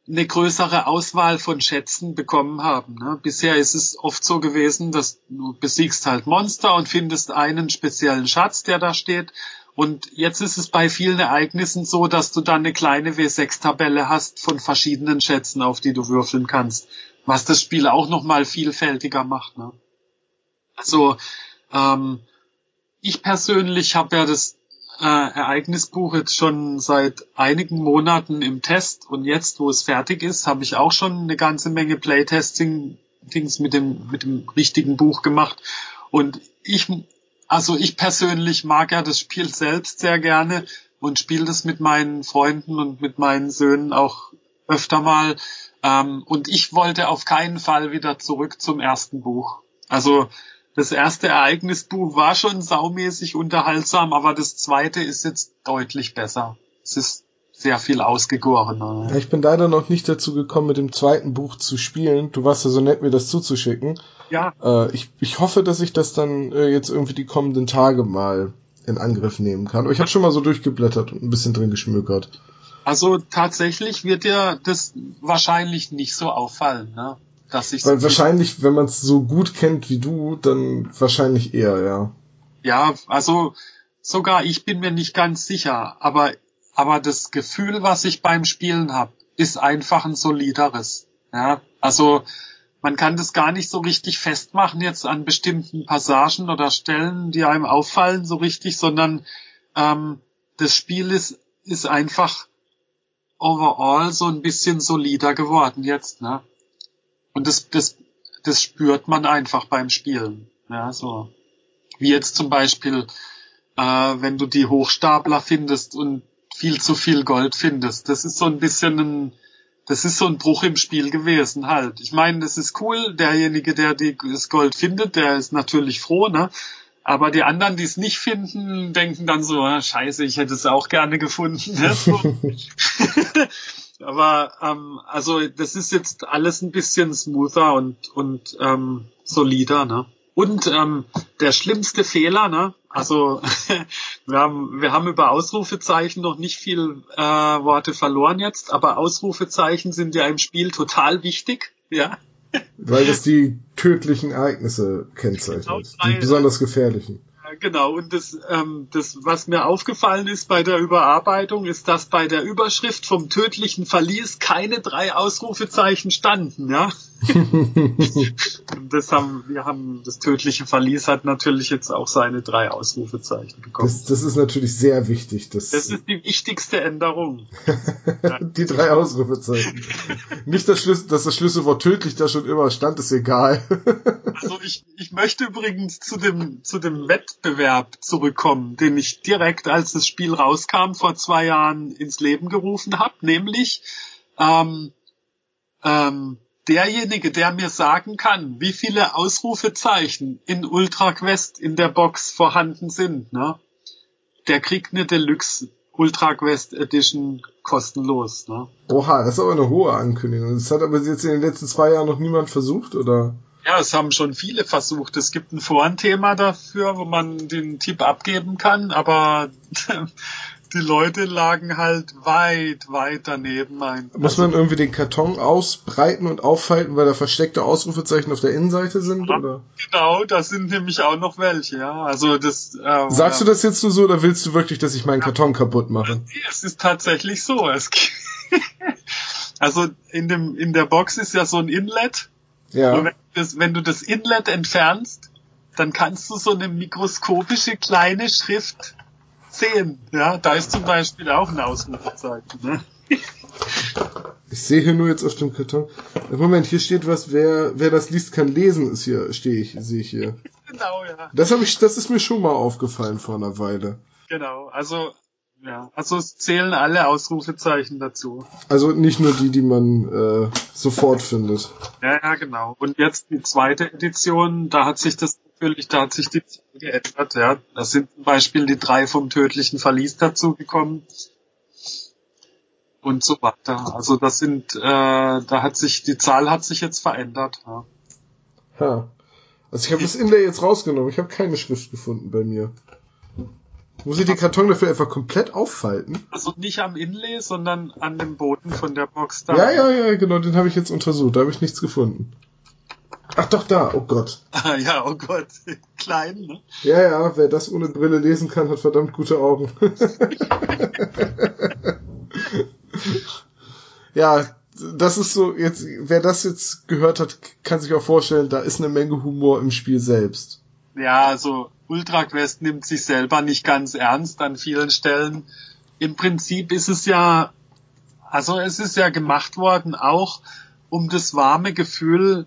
eine größere Auswahl von Schätzen bekommen haben. Ne? Bisher ist es oft so gewesen, dass du besiegst halt Monster und findest einen speziellen Schatz, der da steht. Und jetzt ist es bei vielen Ereignissen so, dass du dann eine kleine W6-Tabelle hast von verschiedenen Schätzen, auf die du würfeln kannst, was das Spiel auch nochmal vielfältiger macht. Ne? Also ähm, ich persönlich habe ja das äh, Ereignisbuch jetzt schon seit einigen Monaten im Test und jetzt, wo es fertig ist, habe ich auch schon eine ganze Menge Playtesting-Dings mit dem, mit dem richtigen Buch gemacht. Und ich also ich persönlich mag ja das Spiel selbst sehr gerne und spiele das mit meinen Freunden und mit meinen Söhnen auch öfter mal. Ähm, und ich wollte auf keinen Fall wieder zurück zum ersten Buch. Also das erste Ereignisbuch war schon saumäßig unterhaltsam, aber das zweite ist jetzt deutlich besser. Es ist sehr viel ausgegorener. Ja, ich bin leider noch nicht dazu gekommen, mit dem zweiten Buch zu spielen. Du warst ja so nett, mir das zuzuschicken. Ja. Äh, ich, ich hoffe, dass ich das dann äh, jetzt irgendwie die kommenden Tage mal in Angriff nehmen kann. Aber ich habe schon mal so durchgeblättert und ein bisschen drin geschmökert. Also tatsächlich wird dir das wahrscheinlich nicht so auffallen, ne? Dass ich Weil so wahrscheinlich, wenn man es so gut kennt wie du, dann wahrscheinlich eher, ja. Ja, also sogar ich bin mir nicht ganz sicher, aber aber das Gefühl, was ich beim Spielen habe, ist einfach ein solideres. Ja, also man kann das gar nicht so richtig festmachen jetzt an bestimmten Passagen oder Stellen, die einem auffallen so richtig, sondern ähm, das Spiel ist, ist einfach overall so ein bisschen solider geworden jetzt, ne? Und das, das, das spürt man einfach beim Spielen. Ja, so. Wie jetzt zum Beispiel, äh, wenn du die Hochstapler findest und viel zu viel Gold findest. Das ist so ein bisschen ein, das ist so ein Bruch im Spiel gewesen halt. Ich meine, das ist cool. Derjenige, der die, das Gold findet, der ist natürlich froh, ne? Aber die anderen, die es nicht finden, denken dann so, ah, scheiße, ich hätte es auch gerne gefunden. Ne? (laughs) So. (laughs) Aber ähm, also das ist jetzt alles ein bisschen smoother und, und ähm, solider, ne? Und ähm, der schlimmste Fehler, ne? Also (laughs) wir haben, wir haben über Ausrufezeichen noch nicht viel äh, Worte verloren jetzt, aber Ausrufezeichen sind ja im Spiel total wichtig, ja. Weil das die tödlichen Ereignisse kennzeichnet. Genau, die besonders gefährlichen. Genau, und das, ähm, das, was mir aufgefallen ist bei der Überarbeitung, ist, dass bei der Überschrift vom tödlichen Verlies keine drei Ausrufezeichen standen, ja. (laughs) das haben, wir haben, das tödliche Verlies hat natürlich jetzt auch seine drei Ausrufezeichen bekommen. Das, das ist natürlich sehr wichtig. Das, das ist die wichtigste Änderung. (laughs) die drei Ausrufezeichen. Nicht das Schlüssel, dass das Schlüsselwort tödlich da schon immer stand, ist egal. also ich, ich möchte übrigens zu dem, zu dem Wettbewerb zurückkommen, den ich direkt, als das Spiel rauskam, vor zwei Jahren ins Leben gerufen habe, nämlich ähm, ähm, derjenige, der mir sagen kann, wie viele Ausrufezeichen in Ultra Quest in der Box vorhanden sind, ne, der kriegt eine Deluxe Ultra Quest Edition kostenlos. Ne? Oha, das ist aber eine hohe Ankündigung. Das hat aber jetzt in den letzten zwei Jahren noch niemand versucht, oder? Ja, es haben schon viele versucht. Es gibt ein Forenthema dafür, wo man den Tipp abgeben kann, aber (laughs) die Leute lagen halt weit, weit daneben ein. Muss man irgendwie den Karton ausbreiten und auffalten, weil da versteckte Ausrufezeichen auf der Innenseite sind? Ja, oder? Genau, da sind nämlich auch noch welche, ja. Also das. Äh, Sagst du das jetzt nur so oder willst du wirklich, dass ich meinen Karton kaputt mache? Es ist tatsächlich so. (laughs) Also in dem in der Box ist ja so ein Inlet. Ja. Wenn, das, wenn du das Inlet entfernst, dann kannst du so eine mikroskopische kleine Schrift 10. Ja, da ist zum Beispiel auch ein Ausrufezeichen. Ne? (laughs) Ich sehe hier nur jetzt auf dem Karton. Moment, hier steht was, wer, wer das liest, kann lesen, ist hier, stehe ich, sehe ich hier. (laughs) Genau, ja. Das habe ich, das ist mir schon mal aufgefallen vor einer Weile. Genau, also, ja, also es zählen alle Ausrufezeichen dazu. Also nicht nur die, die man äh, sofort findet. Ja, ja, genau. Und jetzt die zweite Edition, da hat sich das natürlich, da hat sich die Zahl geändert, ja. Da sind zum Beispiel die drei vom tödlichen Verlies dazugekommen. Und so weiter. Also das sind, äh, da hat sich, die Zahl hat sich jetzt verändert, ja. Ja. Also ich habe das Inlay jetzt rausgenommen. Ich habe keine Schrift gefunden bei mir. Muss ich den Karton dafür einfach komplett auffalten? Also nicht am Inlay, sondern an dem Boden von der Box da. Ja, ja, ja, genau, den habe ich jetzt untersucht. Da habe ich nichts gefunden. Ach doch, da, oh Gott. (laughs) Ah, ja, oh Gott. (laughs) Klein, ne? Ja, ja, wer das ohne Brille lesen kann, hat verdammt gute Augen. (laughs) ja, das ist so, jetzt, wer das jetzt gehört hat, kann sich auch vorstellen, da ist eine Menge Humor im Spiel selbst. Ja, also Ultra Quest nimmt sich selber nicht ganz ernst an vielen Stellen. Im Prinzip ist es ja, also es ist ja gemacht worden auch, um das warme Gefühl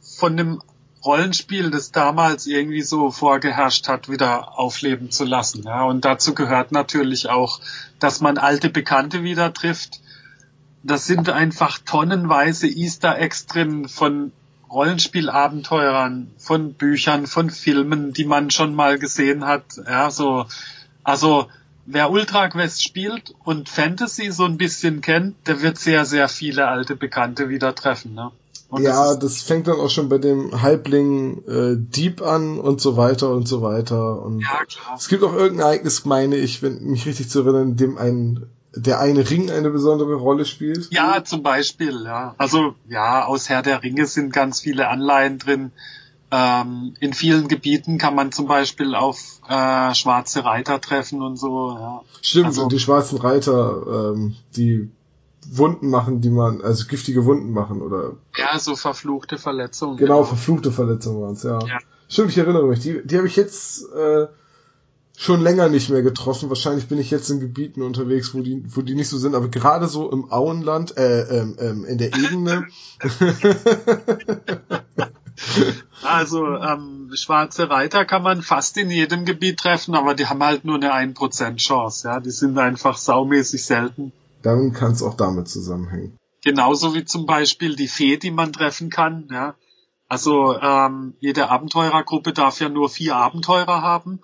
von dem Rollenspiel, das damals irgendwie so vorgeherrscht hat, wieder aufleben zu lassen. Ja, und dazu gehört natürlich auch, dass man alte Bekannte wieder trifft. Das sind einfach tonnenweise Easter Eggs drin von Rollenspielabenteurern, von Büchern, von Filmen, die man schon mal gesehen hat. Ja, so, also wer Ultra Quest spielt und Fantasy so ein bisschen kennt, der wird sehr, sehr viele alte Bekannte wieder treffen. Ne? Und ja, das, das, fängt dann auch schon bei dem Halbling äh, Dieb an und so weiter und so weiter. Und ja, klar. Es gibt auch irgendein Ereignis, meine ich, wenn mich richtig zu erinnern, in dem ein der eine Ring eine besondere Rolle spielt. Ja, zum Beispiel, ja. Also ja, aus Herr der Ringe sind ganz viele Anleihen drin. Ähm, in vielen Gebieten kann man zum Beispiel auf äh, schwarze Reiter treffen und so. Ja. Stimmt, also, und die schwarzen Reiter, ähm, die Wunden machen, die man, also giftige Wunden machen, oder? Ja, so verfluchte Verletzungen. Genau, genau. verfluchte Verletzungen waren es, ja. ja. Stimmt, ich erinnere mich. Die, die habe ich jetzt äh, schon länger nicht mehr getroffen. Wahrscheinlich bin ich jetzt in Gebieten unterwegs, wo die, wo die nicht so sind, aber gerade so im Auenland, äh, ähm, ähm, in der Ebene. (laughs) also ähm, schwarze Reiter kann man fast in jedem Gebiet treffen, aber die haben halt nur eine 1% Chance. Ja, die sind einfach saumäßig selten dann kann es auch damit zusammenhängen. Genauso wie zum Beispiel die Fee, die man treffen kann. Ja. Also ähm, jede Abenteurergruppe darf ja nur vier Abenteurer haben.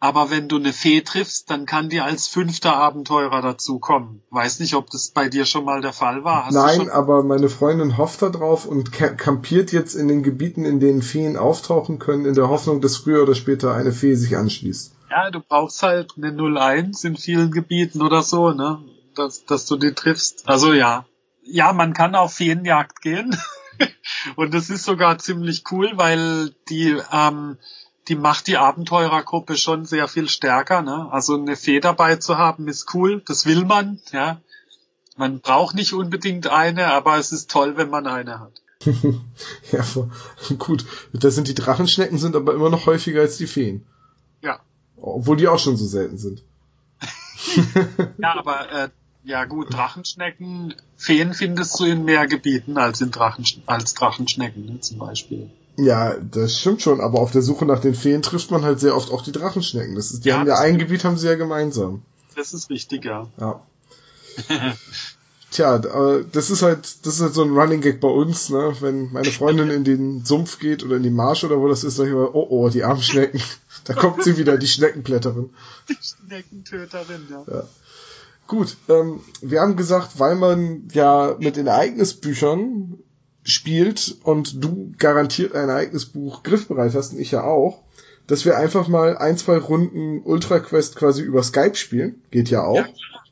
Aber wenn du eine Fee triffst, dann kann die als fünfter Abenteurer dazukommen. Weiß nicht, ob das bei dir schon mal der Fall war. Hast Nein, aber meine Freundin hofft da drauf und kampiert jetzt in den Gebieten, in denen Feen auftauchen können, in der Hoffnung, dass früher oder später eine Fee sich anschließt. Ja, du brauchst halt eine 01 in vielen Gebieten oder so, ne? dass, dass du die triffst. Also ja. Ja, man kann auf Feenjagd gehen. (laughs) Und das ist sogar ziemlich cool, weil die, ähm, die macht die Abenteurergruppe schon sehr viel stärker. Ne? Also eine Fee dabei zu haben ist cool, das will man. Ja, man braucht nicht unbedingt eine, aber es ist toll, wenn man eine hat. (laughs) ja, gut. Das sind die Drachenschnecken sind aber immer noch häufiger als die Feen. Ja. Obwohl die auch schon so selten sind. (laughs) ja, aber äh, ja gut, Drachenschnecken, Feen findest du in mehr Gebieten als in Drachen, als Drachenschnecken ne, zum Beispiel. Ja, das stimmt schon, aber auf der Suche nach den Feen trifft man halt sehr oft auch die Drachenschnecken. Das ist, die ja, haben ja ein Gebiet haben sie ja gemeinsam. Das ist richtig, ja. Ja. (laughs) Tja, das ist halt, das ist halt so ein Running Gag bei uns, ne? Wenn meine Freundin in den Sumpf geht oder in die Marsch oder wo das ist, sag ich immer, oh oh, die armen Schnecken. (laughs) Da kommt sie wieder, die Schneckenplätterin. Die Schneckentöterin, ja. ja. Gut, ähm, wir haben gesagt, weil man ja mit den Ereignisbüchern spielt und du garantiert ein Ereignisbuch griffbereit hast und ich ja auch, dass wir einfach mal ein, zwei Runden Ultra Quest quasi über Skype spielen. Geht ja auch. Ja.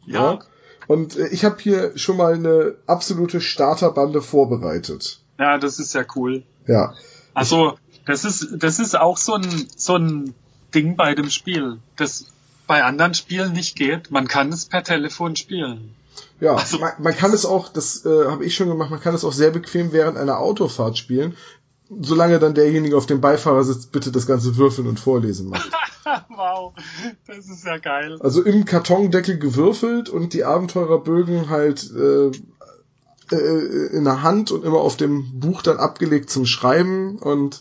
ja. ja. Und äh, ich habe hier schon mal eine absolute Starterbande vorbereitet. Ja, das ist ja cool. Ja. Also, das ist, das ist auch so ein, so ein Ding bei dem Spiel, das bei anderen Spielen nicht geht. Man kann es per Telefon spielen. Ja, also, man, man, kann es auch, das äh, habe ich schon gemacht, man kann es auch sehr bequem während einer Autofahrt spielen, solange dann derjenige auf dem Beifahrersitz bitte das ganze Würfeln und Vorlesen macht. (laughs) wow, das ist ja geil. Also im Kartondeckel gewürfelt und die Abenteurerbögen halt äh, äh, in der Hand und immer auf dem Buch dann abgelegt zum Schreiben und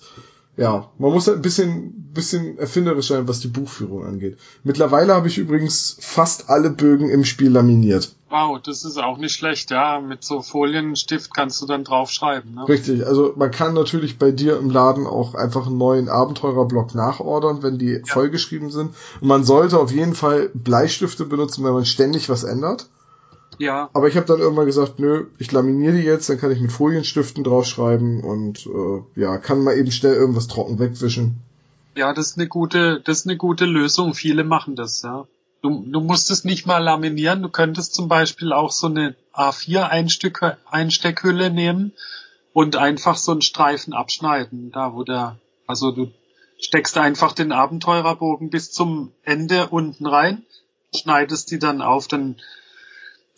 ja, man muss halt ein bisschen, bisschen erfinderisch sein, was die Buchführung angeht. Mittlerweile habe ich übrigens fast alle Bögen im Spiel laminiert. Wow, das ist auch nicht schlecht, ja. Mit so Folienstift kannst du dann draufschreiben. Ne? Richtig, also man kann natürlich bei dir im Laden auch einfach einen neuen Abenteurerblock nachordern, wenn die ja. vollgeschrieben sind. Und man sollte auf jeden Fall Bleistifte benutzen, wenn man ständig was ändert. Ja. Aber ich habe dann irgendwann gesagt, nö, ich laminiere die jetzt, dann kann ich mit Folienstiften draufschreiben und äh, ja, kann mal eben schnell irgendwas trocken wegwischen. Ja, das ist eine gute, das ist eine gute Lösung. Viele machen das, ja. Du, du musst es nicht mal laminieren, du könntest zum Beispiel auch so eine A4 Einsteckhülle nehmen und einfach so einen Streifen abschneiden, da wo der, also du steckst einfach den Abenteurerbogen bis zum Ende unten rein, schneidest die dann auf, dann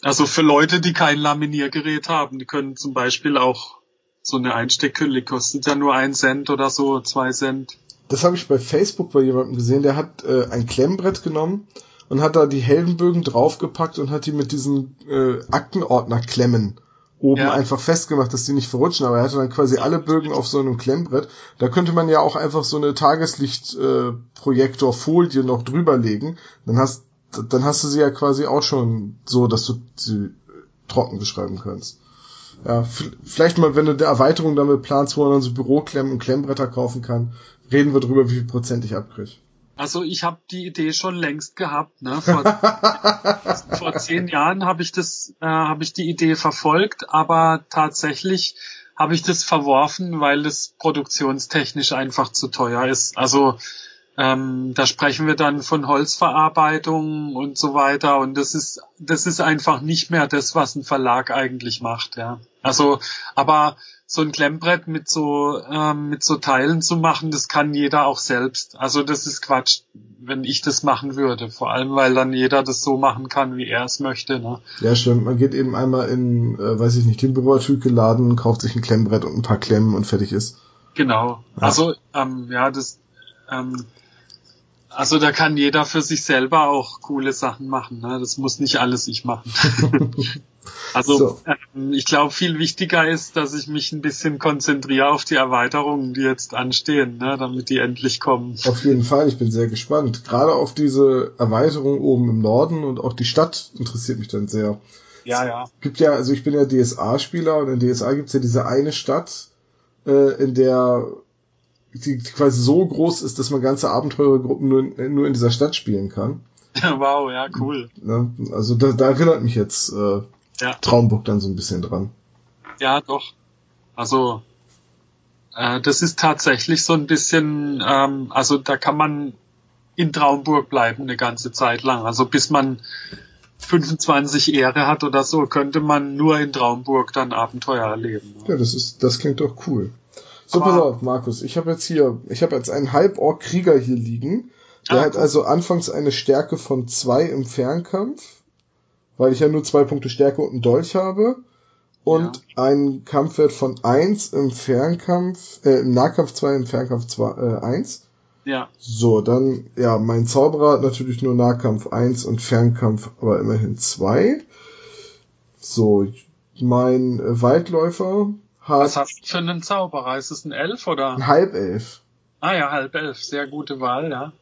also für Leute, die kein Laminiergerät haben, die können zum Beispiel auch so eine Einsteckhülle kostet ja nur ein Cent oder so, zwei Cent. Das habe ich bei Facebook bei jemandem gesehen, der hat äh, ein Klemmbrett genommen und hat da die Heldenbögen draufgepackt und hat die mit diesen äh, Aktenordnerklemmen oben ja. einfach festgemacht, dass die nicht verrutschen, aber er hatte dann quasi alle Bögen auf so einem Klemmbrett. Da könnte man ja auch einfach so eine Tageslichtprojektorfolie äh, noch drüberlegen. Dann hast dann hast du sie ja quasi auch schon so, dass du sie trocken beschreiben kannst. Ja, vielleicht mal, wenn du eine Erweiterung damit planst, wo man dann so Büroklemmen und Klemmbretter kaufen kann, reden wir drüber, wie viel Prozent ich abkriege. Also ich habe die Idee schon längst gehabt. Ne? (laughs) Vor, vor zehn Jahren habe ich das, äh, habe ich die Idee verfolgt, aber tatsächlich habe ich das verworfen, weil es produktionstechnisch einfach zu teuer ist. Also ähm, da sprechen wir dann von Holzverarbeitung und so weiter. Und das ist, das ist einfach nicht mehr das, was ein Verlag eigentlich macht, ja. Also, aber so ein Klemmbrett mit so, ähm, mit so Teilen zu machen, das kann jeder auch selbst. Also das ist Quatsch, wenn ich das machen würde. Vor allem, weil dann jeder das so machen kann, wie er es möchte. Ne? Ja, stimmt. Man geht eben einmal in, äh, weiß ich nicht, den Büroartikel kauft sich ein Klemmbrett und ein paar Klemmen und fertig ist. Genau. Ja. Also, ähm, ja, das, ähm, also da kann jeder für sich selber auch coole Sachen machen. Ne? Das muss nicht alles ich machen. (laughs) also so. ähm, ich glaube, viel wichtiger ist, dass ich mich ein bisschen konzentriere auf die Erweiterungen, die jetzt anstehen, ne? damit die endlich kommen. Auf jeden Fall, ich bin sehr gespannt. Gerade auf diese Erweiterung oben im Norden und auch die Stadt interessiert mich dann sehr. Ja, ja. Es gibt ja, also ich bin ja DSA-Spieler und in DSA gibt's ja diese eine Stadt, äh, in der die quasi so groß ist, dass man ganze Abenteurergruppen nur, nur in dieser Stadt spielen kann. (laughs) Wow, ja, cool. Ja, also da, da erinnert mich jetzt äh, ja. Traumburg dann so ein bisschen dran. Ja, doch. Also äh, das ist tatsächlich so ein bisschen, ähm, also da kann man in Traumburg bleiben eine ganze Zeit lang. Also bis man 25 Ehre hat oder so, könnte man nur in Traumburg dann Abenteuer erleben. Ja, das ist, das klingt doch cool. So, pass auf, Markus, ich habe jetzt hier, ich habe jetzt einen Halborg-Krieger hier liegen. Der Ah, hat also anfangs eine Stärke von zwei im Fernkampf, weil ich ja nur zwei Punkte Stärke und einen Dolch habe. Und einen Kampfwert von eins im Fernkampf, äh, im Nahkampf zwei, im Fernkampf zwei, äh, eins. Ja, So, dann, ja, mein Zauberer hat natürlich nur Nahkampf 1 und Fernkampf aber immerhin 2. So, mein äh, Waldläufer was hat hast du für einen Zauberer? Ist es ein Elf oder? ein Halbelf. Ah ja, halb elf. Sehr gute Wahl, ja.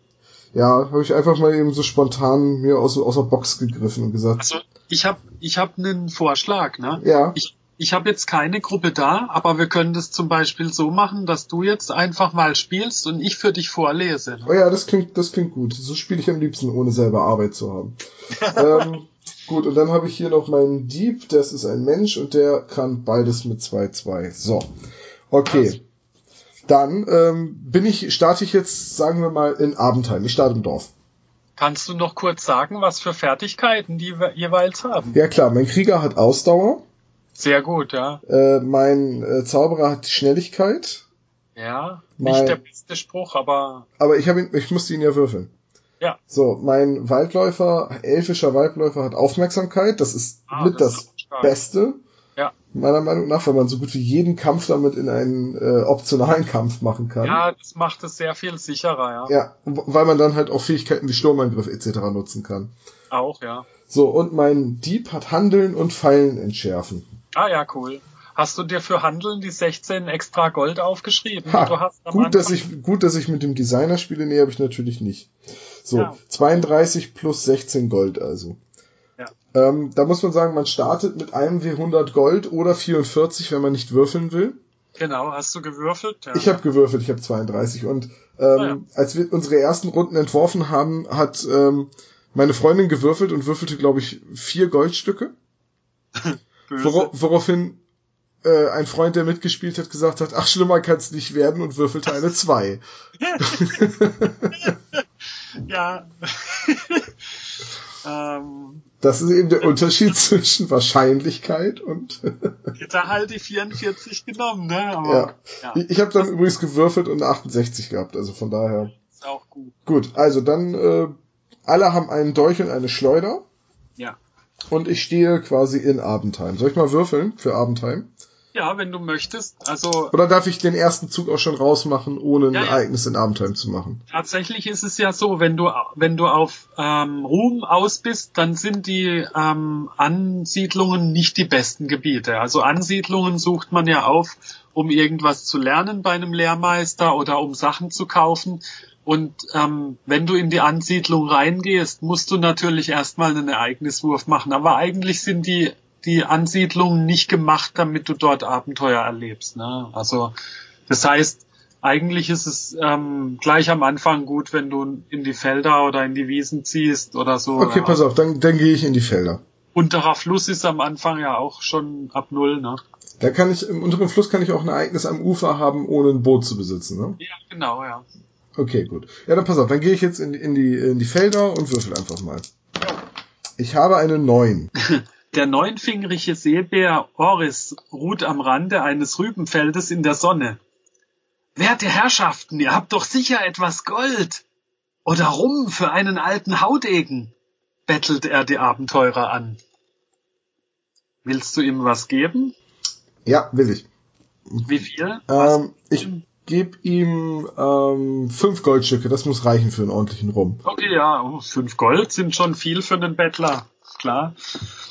Ja, habe ich einfach mal eben so spontan mir aus, aus der Box gegriffen und gesagt, Also ich habe ich hab einen Vorschlag, ne? ja, Ich, ich habe jetzt keine Gruppe da, aber wir können das zum Beispiel so machen, dass du jetzt einfach mal spielst und ich für dich vorlese. Ne? oh ja, das klingt, das klingt gut. So spiele ich am liebsten, ohne selber Arbeit zu haben. (laughs) ähm, gut, und dann habe ich hier noch meinen Dieb, das ist ein Mensch und der kann beides mit 2-2. So. Okay. Dann ähm, bin ich, starte ich jetzt, sagen wir mal, in Abendheim. Ich starte im Dorf. Kannst du noch kurz sagen, was für Fertigkeiten die wir jeweils haben? Ja klar, mein Krieger hat Ausdauer, Sehr gut, ja. äh, mein äh, Zauberer hat Ja. Schnelligkeit, Mein- Nicht der beste Spruch, aber aber ich habe ihn, ich musste ihn ja würfeln. ja. So, mein Waldläufer, elfischer Waldläufer hat Aufmerksamkeit, das ist Ah, mit das das, ist. Beste. Ja. Meiner Meinung nach, weil man so gut wie jeden Kampf damit in einen äh, optionalen Kampf machen kann. Ja, das macht es sehr viel sicherer, ja. Ja, weil man dann halt auch Fähigkeiten wie Sturmangriff etc. nutzen kann. Auch, ja. So, und mein Dieb hat Handeln und Pfeilen entschärfen. Ah ja, cool. Hast du dir für Handeln die 16 extra Gold aufgeschrieben, Ha, gut, dass ich, gut, dass ich mit dem Designer spiele. Nee, habe ich natürlich nicht. So, Ja. 32 plus 16 Gold also. Ja. Ähm, da muss man sagen, man startet mit einem W100 Gold oder 44, wenn man nicht würfeln will. Genau, hast du gewürfelt? Ja. Ich habe gewürfelt, ich habe 32. Und ähm, Ah, ja. als wir unsere ersten Runden entworfen haben, hat ähm, meine Freundin gewürfelt und würfelte, glaube ich, vier Goldstücke. (laughs) Wora, woraufhin äh, ein Freund, der mitgespielt hat, gesagt hat, ach, schlimmer kann's nicht werden und würfelte eine 2. (laughs) (laughs) Ja. Ähm, Das ist eben der Unterschied (laughs) zwischen Wahrscheinlichkeit und hätte halt die 44 genommen, ne? ja. Aber ja, Ich, ich habe dann übrigens gewürfelt und eine 68 gehabt, also von daher. ist auch gut. Gut, also dann äh, alle haben einen Dolch und eine Schleuder Ja. und ich stehe quasi in Abendheim. Soll ich mal würfeln für Abendheim? Ja, wenn du möchtest. Also Oder darf ich den ersten Zug auch schon rausmachen, ohne ein Ja, ja. Ereignis in Abendheim zu machen? tatsächlich ist es ja so, wenn du wenn du auf ähm, Ruhm aus bist, dann sind die ähm, Ansiedlungen nicht die besten Gebiete. Also Ansiedlungen sucht man ja auf, um irgendwas zu lernen bei einem Lehrmeister oder um Sachen zu kaufen. Und ähm, wenn du in die Ansiedlung reingehst, musst du natürlich erstmal einen Ereigniswurf machen. Aber eigentlich sind die die Ansiedlungen nicht gemacht, damit du dort Abenteuer erlebst. Ne? Also das heißt, eigentlich ist es ähm, gleich am Anfang gut, wenn du in die Felder oder in die Wiesen ziehst oder so. Okay, ja. pass auf, dann, dann gehe ich in die Felder. Unterer Fluss ist am Anfang ja auch schon ab null, ne? Da kann ich, im unteren Fluss kann ich auch ein Ereignis am Ufer haben, ohne ein Boot zu besitzen, ne? Ja, genau, ja. Okay, gut. Ja, dann pass auf, dann gehe ich jetzt in, die- in, die, in die Felder und würfel einfach mal. Ich habe eine 9. (laughs) Der neunfingerige Seebär Oris ruht am Rande eines Rübenfeldes in der Sonne. Werte Herrschaften, ihr habt doch sicher etwas Gold. Oder Rum für einen alten Haudegen, bettelt er die Abenteurer an. Willst du ihm was geben? Ja, will ich. Wie viel? Ähm, ich gebe ihm ähm, fünf Goldstücke, das muss reichen für einen ordentlichen Rum. Okay, ja, fünf Gold sind schon viel für einen Bettler. Klar.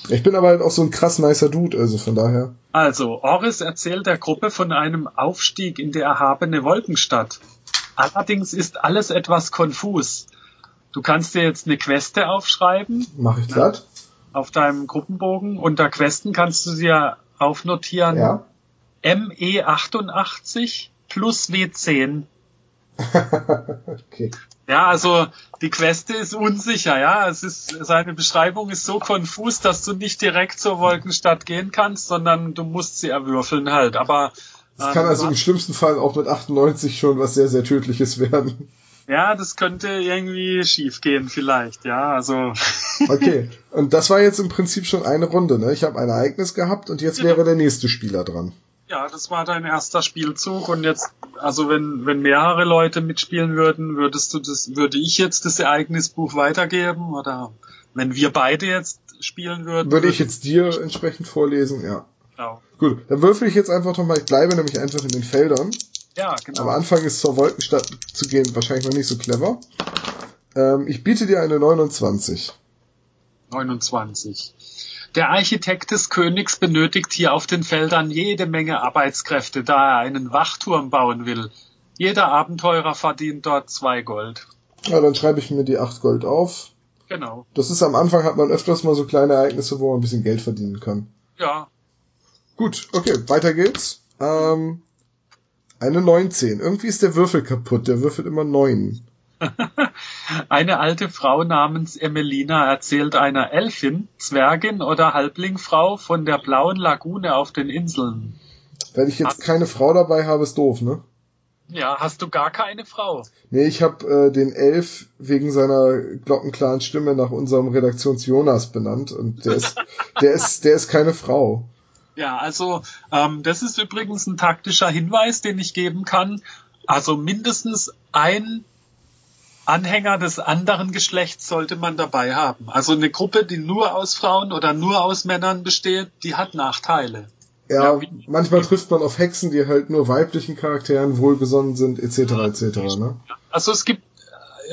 Ich bin aber halt auch so ein krass nicer Dude, also von daher. Also, Oris erzählt der Gruppe von einem Aufstieg in die erhabene Wolkenstadt. Allerdings ist alles etwas konfus. Du kannst dir jetzt eine Queste aufschreiben Mache ich glatt. auf deinem Gruppenbogen. Unter Questen kannst du dir aufnotieren Ja. ME88 plus W10. (laughs) okay. Ja, also die Queste ist unsicher, ja. Es ist, seine Beschreibung ist so konfus, dass du nicht direkt zur Wolkenstadt gehen kannst, sondern du musst sie erwürfeln halt. Aber Es kann ähm, also im schlimmsten Fall auch mit 98 schon was sehr, sehr Tödliches werden. Ja, das könnte irgendwie schiefgehen vielleicht, ja, also. (laughs) Okay, und das war jetzt im Prinzip schon eine Runde, ne? Ich habe ein Ereignis gehabt und jetzt wäre der nächste Spieler dran. Ja, das war dein erster Spielzug und jetzt, also wenn, wenn mehrere Leute mitspielen würden, würdest du das, würde ich jetzt das Ereignisbuch weitergeben oder wenn wir beide jetzt spielen würden? Würde ich jetzt dir entsprechend vorlesen, ja. Genau. Gut, dann würfel ich jetzt einfach nochmal, ich bleibe nämlich einfach in den Feldern. Ja, genau. Am Anfang ist zur Wolkenstadt zu gehen wahrscheinlich noch nicht so clever. Ähm, ich biete dir eine 29. 29. Der Architekt des Königs benötigt hier auf den Feldern jede Menge Arbeitskräfte, da er einen Wachturm bauen will. Jeder Abenteurer verdient dort zwei Gold. Ja, dann schreibe ich mir die 8 Gold auf. Genau. Das ist am Anfang hat man öfters mal so kleine Ereignisse, wo man ein bisschen Geld verdienen kann. Ja. Gut, okay, weiter geht's. Ähm, eine 19. Irgendwie ist der Würfel kaputt. Der würfelt immer 9. (laughs) Eine alte Frau namens Emelina erzählt einer Elfin, Zwergin oder Halblingfrau von der blauen Lagune auf den Inseln. Wenn ich jetzt keine Frau dabei habe, ist doof, ne? Ja, hast du gar keine Frau? Nee, ich habe äh, den Elf wegen seiner glockenklaren Stimme nach unserem Redaktions Jonas benannt und der ist, (laughs) der ist, der ist keine Frau. Ja, also ähm, das ist übrigens ein taktischer Hinweis, den ich geben kann. Also mindestens ein Anhänger des anderen Geschlechts sollte man dabei haben. Also eine Gruppe, die nur aus Frauen oder nur aus Männern besteht, die hat Nachteile. Ja, Ja, manchmal trifft man auf Hexen, die halt nur weiblichen Charakteren wohlgesonnen sind, etc. etc. Ne? Also es gibt,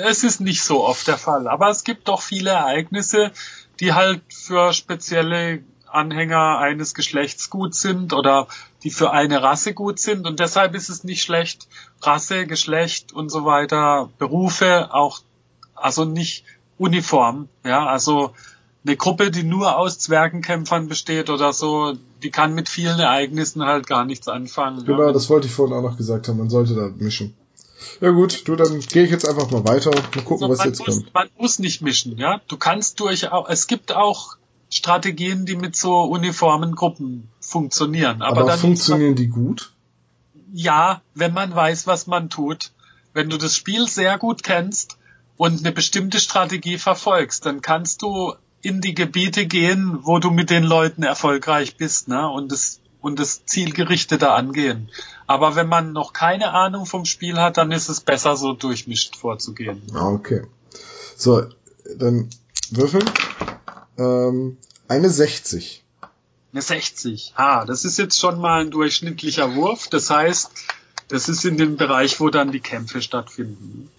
es ist nicht so oft der Fall, aber es gibt doch viele Ereignisse, die halt für spezielle Anhänger eines Geschlechts gut sind oder die für eine Rasse gut sind und deshalb ist es nicht schlecht, Rasse, Geschlecht und so weiter, Berufe auch, also nicht uniform, ja, also eine Gruppe, die nur aus Zwergenkämpfern besteht oder so, die kann mit vielen Ereignissen halt gar nichts anfangen. Genau, ja. das wollte ich vorhin auch noch gesagt haben. Man sollte da mischen. Ja gut, du, dann gehe ich jetzt einfach mal weiter. Mal gucken, Also was jetzt muss, kommt. man muss nicht mischen, ja. Du kannst durchaus, es gibt auch Strategien, die mit so uniformen Gruppen funktionieren. Aber, Aber, dann funktionieren die gut? Ja, wenn man weiß, was man tut. Wenn du das Spiel sehr gut kennst und eine bestimmte Strategie verfolgst, dann kannst du in die Gebiete gehen, wo du mit den Leuten erfolgreich bist, ne? Und das und das zielgerichteter angehen. Aber wenn man noch keine Ahnung vom Spiel hat, dann ist es besser, so durchmischt vorzugehen. Ah, okay. So, dann würfeln. Ähm, eine 60. Eine 60. Ah, das ist jetzt schon mal ein durchschnittlicher Wurf. Das heißt, das ist in dem Bereich, wo dann die Kämpfe stattfinden.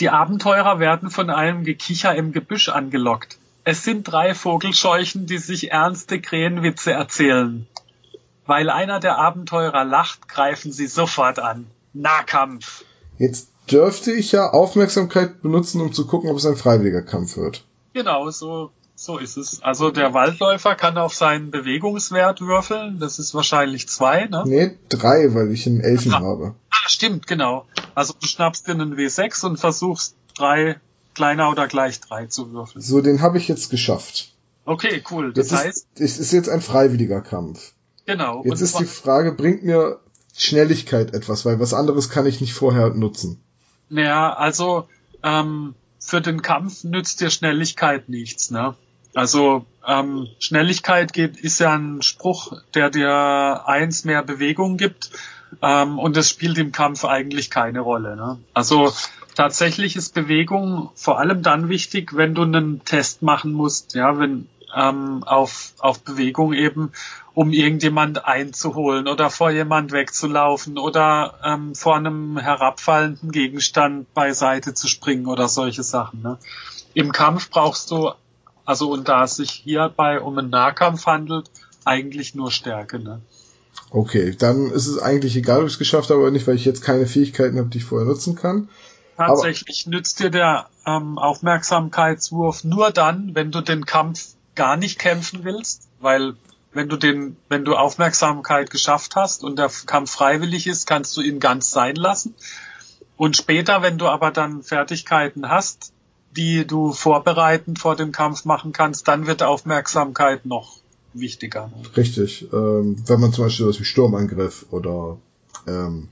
Die Abenteurer werden von einem Gekicher im Gebüsch angelockt. Es sind drei Vogelscheuchen, die sich ernste Krähenwitze erzählen. Weil einer der Abenteurer lacht, greifen sie sofort an. Nahkampf. Jetzt dürfte ich ja Aufmerksamkeit benutzen, um zu gucken, ob es ein freiwilliger Kampf wird. Genau, so, so ist es. Also der Waldläufer kann auf seinen Bewegungswert würfeln. Das ist wahrscheinlich zwei, ne? Nee, drei, weil ich einen Elfen Ja. habe. Ah, stimmt, genau. Also du schnappst dir einen W6 und versuchst drei kleiner oder gleich drei zu würfeln. So, den habe ich jetzt geschafft. Okay, cool. Das Jetzt heißt, es ist jetzt ein freiwilliger Kampf. genau. Jetzt ist die Frage, bringt mir Schnelligkeit etwas, weil was anderes kann ich nicht vorher nutzen. Naja, also ähm, für den Kampf nützt dir Schnelligkeit nichts, ne? Also ähm, Schnelligkeit geht, ist ja ein Spruch, der dir eins mehr Bewegung gibt ähm, und das spielt im Kampf eigentlich keine Rolle. Ne? Also tatsächlich ist Bewegung vor allem dann wichtig, wenn du einen Test machen musst, ja, wenn ähm, auf, auf Bewegung eben, um irgendjemand einzuholen oder vor jemand wegzulaufen oder ähm, vor einem herabfallenden Gegenstand beiseite zu springen oder solche Sachen. Ne? Im Kampf brauchst du, also und da es sich hierbei um einen Nahkampf handelt, eigentlich nur Stärke. Ne? Okay, dann ist es eigentlich egal, ob ich es geschafft habe oder nicht, weil ich jetzt keine Fähigkeiten habe, die ich vorher nutzen kann. Tatsächlich nützt dir der ähm, Aufmerksamkeitswurf nur dann, wenn du den Kampf gar nicht kämpfen willst, weil wenn du den, wenn du Aufmerksamkeit geschafft hast und der Kampf freiwillig ist, kannst du ihn ganz sein lassen. Und später, wenn du aber dann Fertigkeiten hast, die du vorbereitend vor dem Kampf machen kannst, dann wird Aufmerksamkeit noch wichtiger. Richtig. Ähm, wenn man zum Beispiel was wie Sturmangriff oder ähm,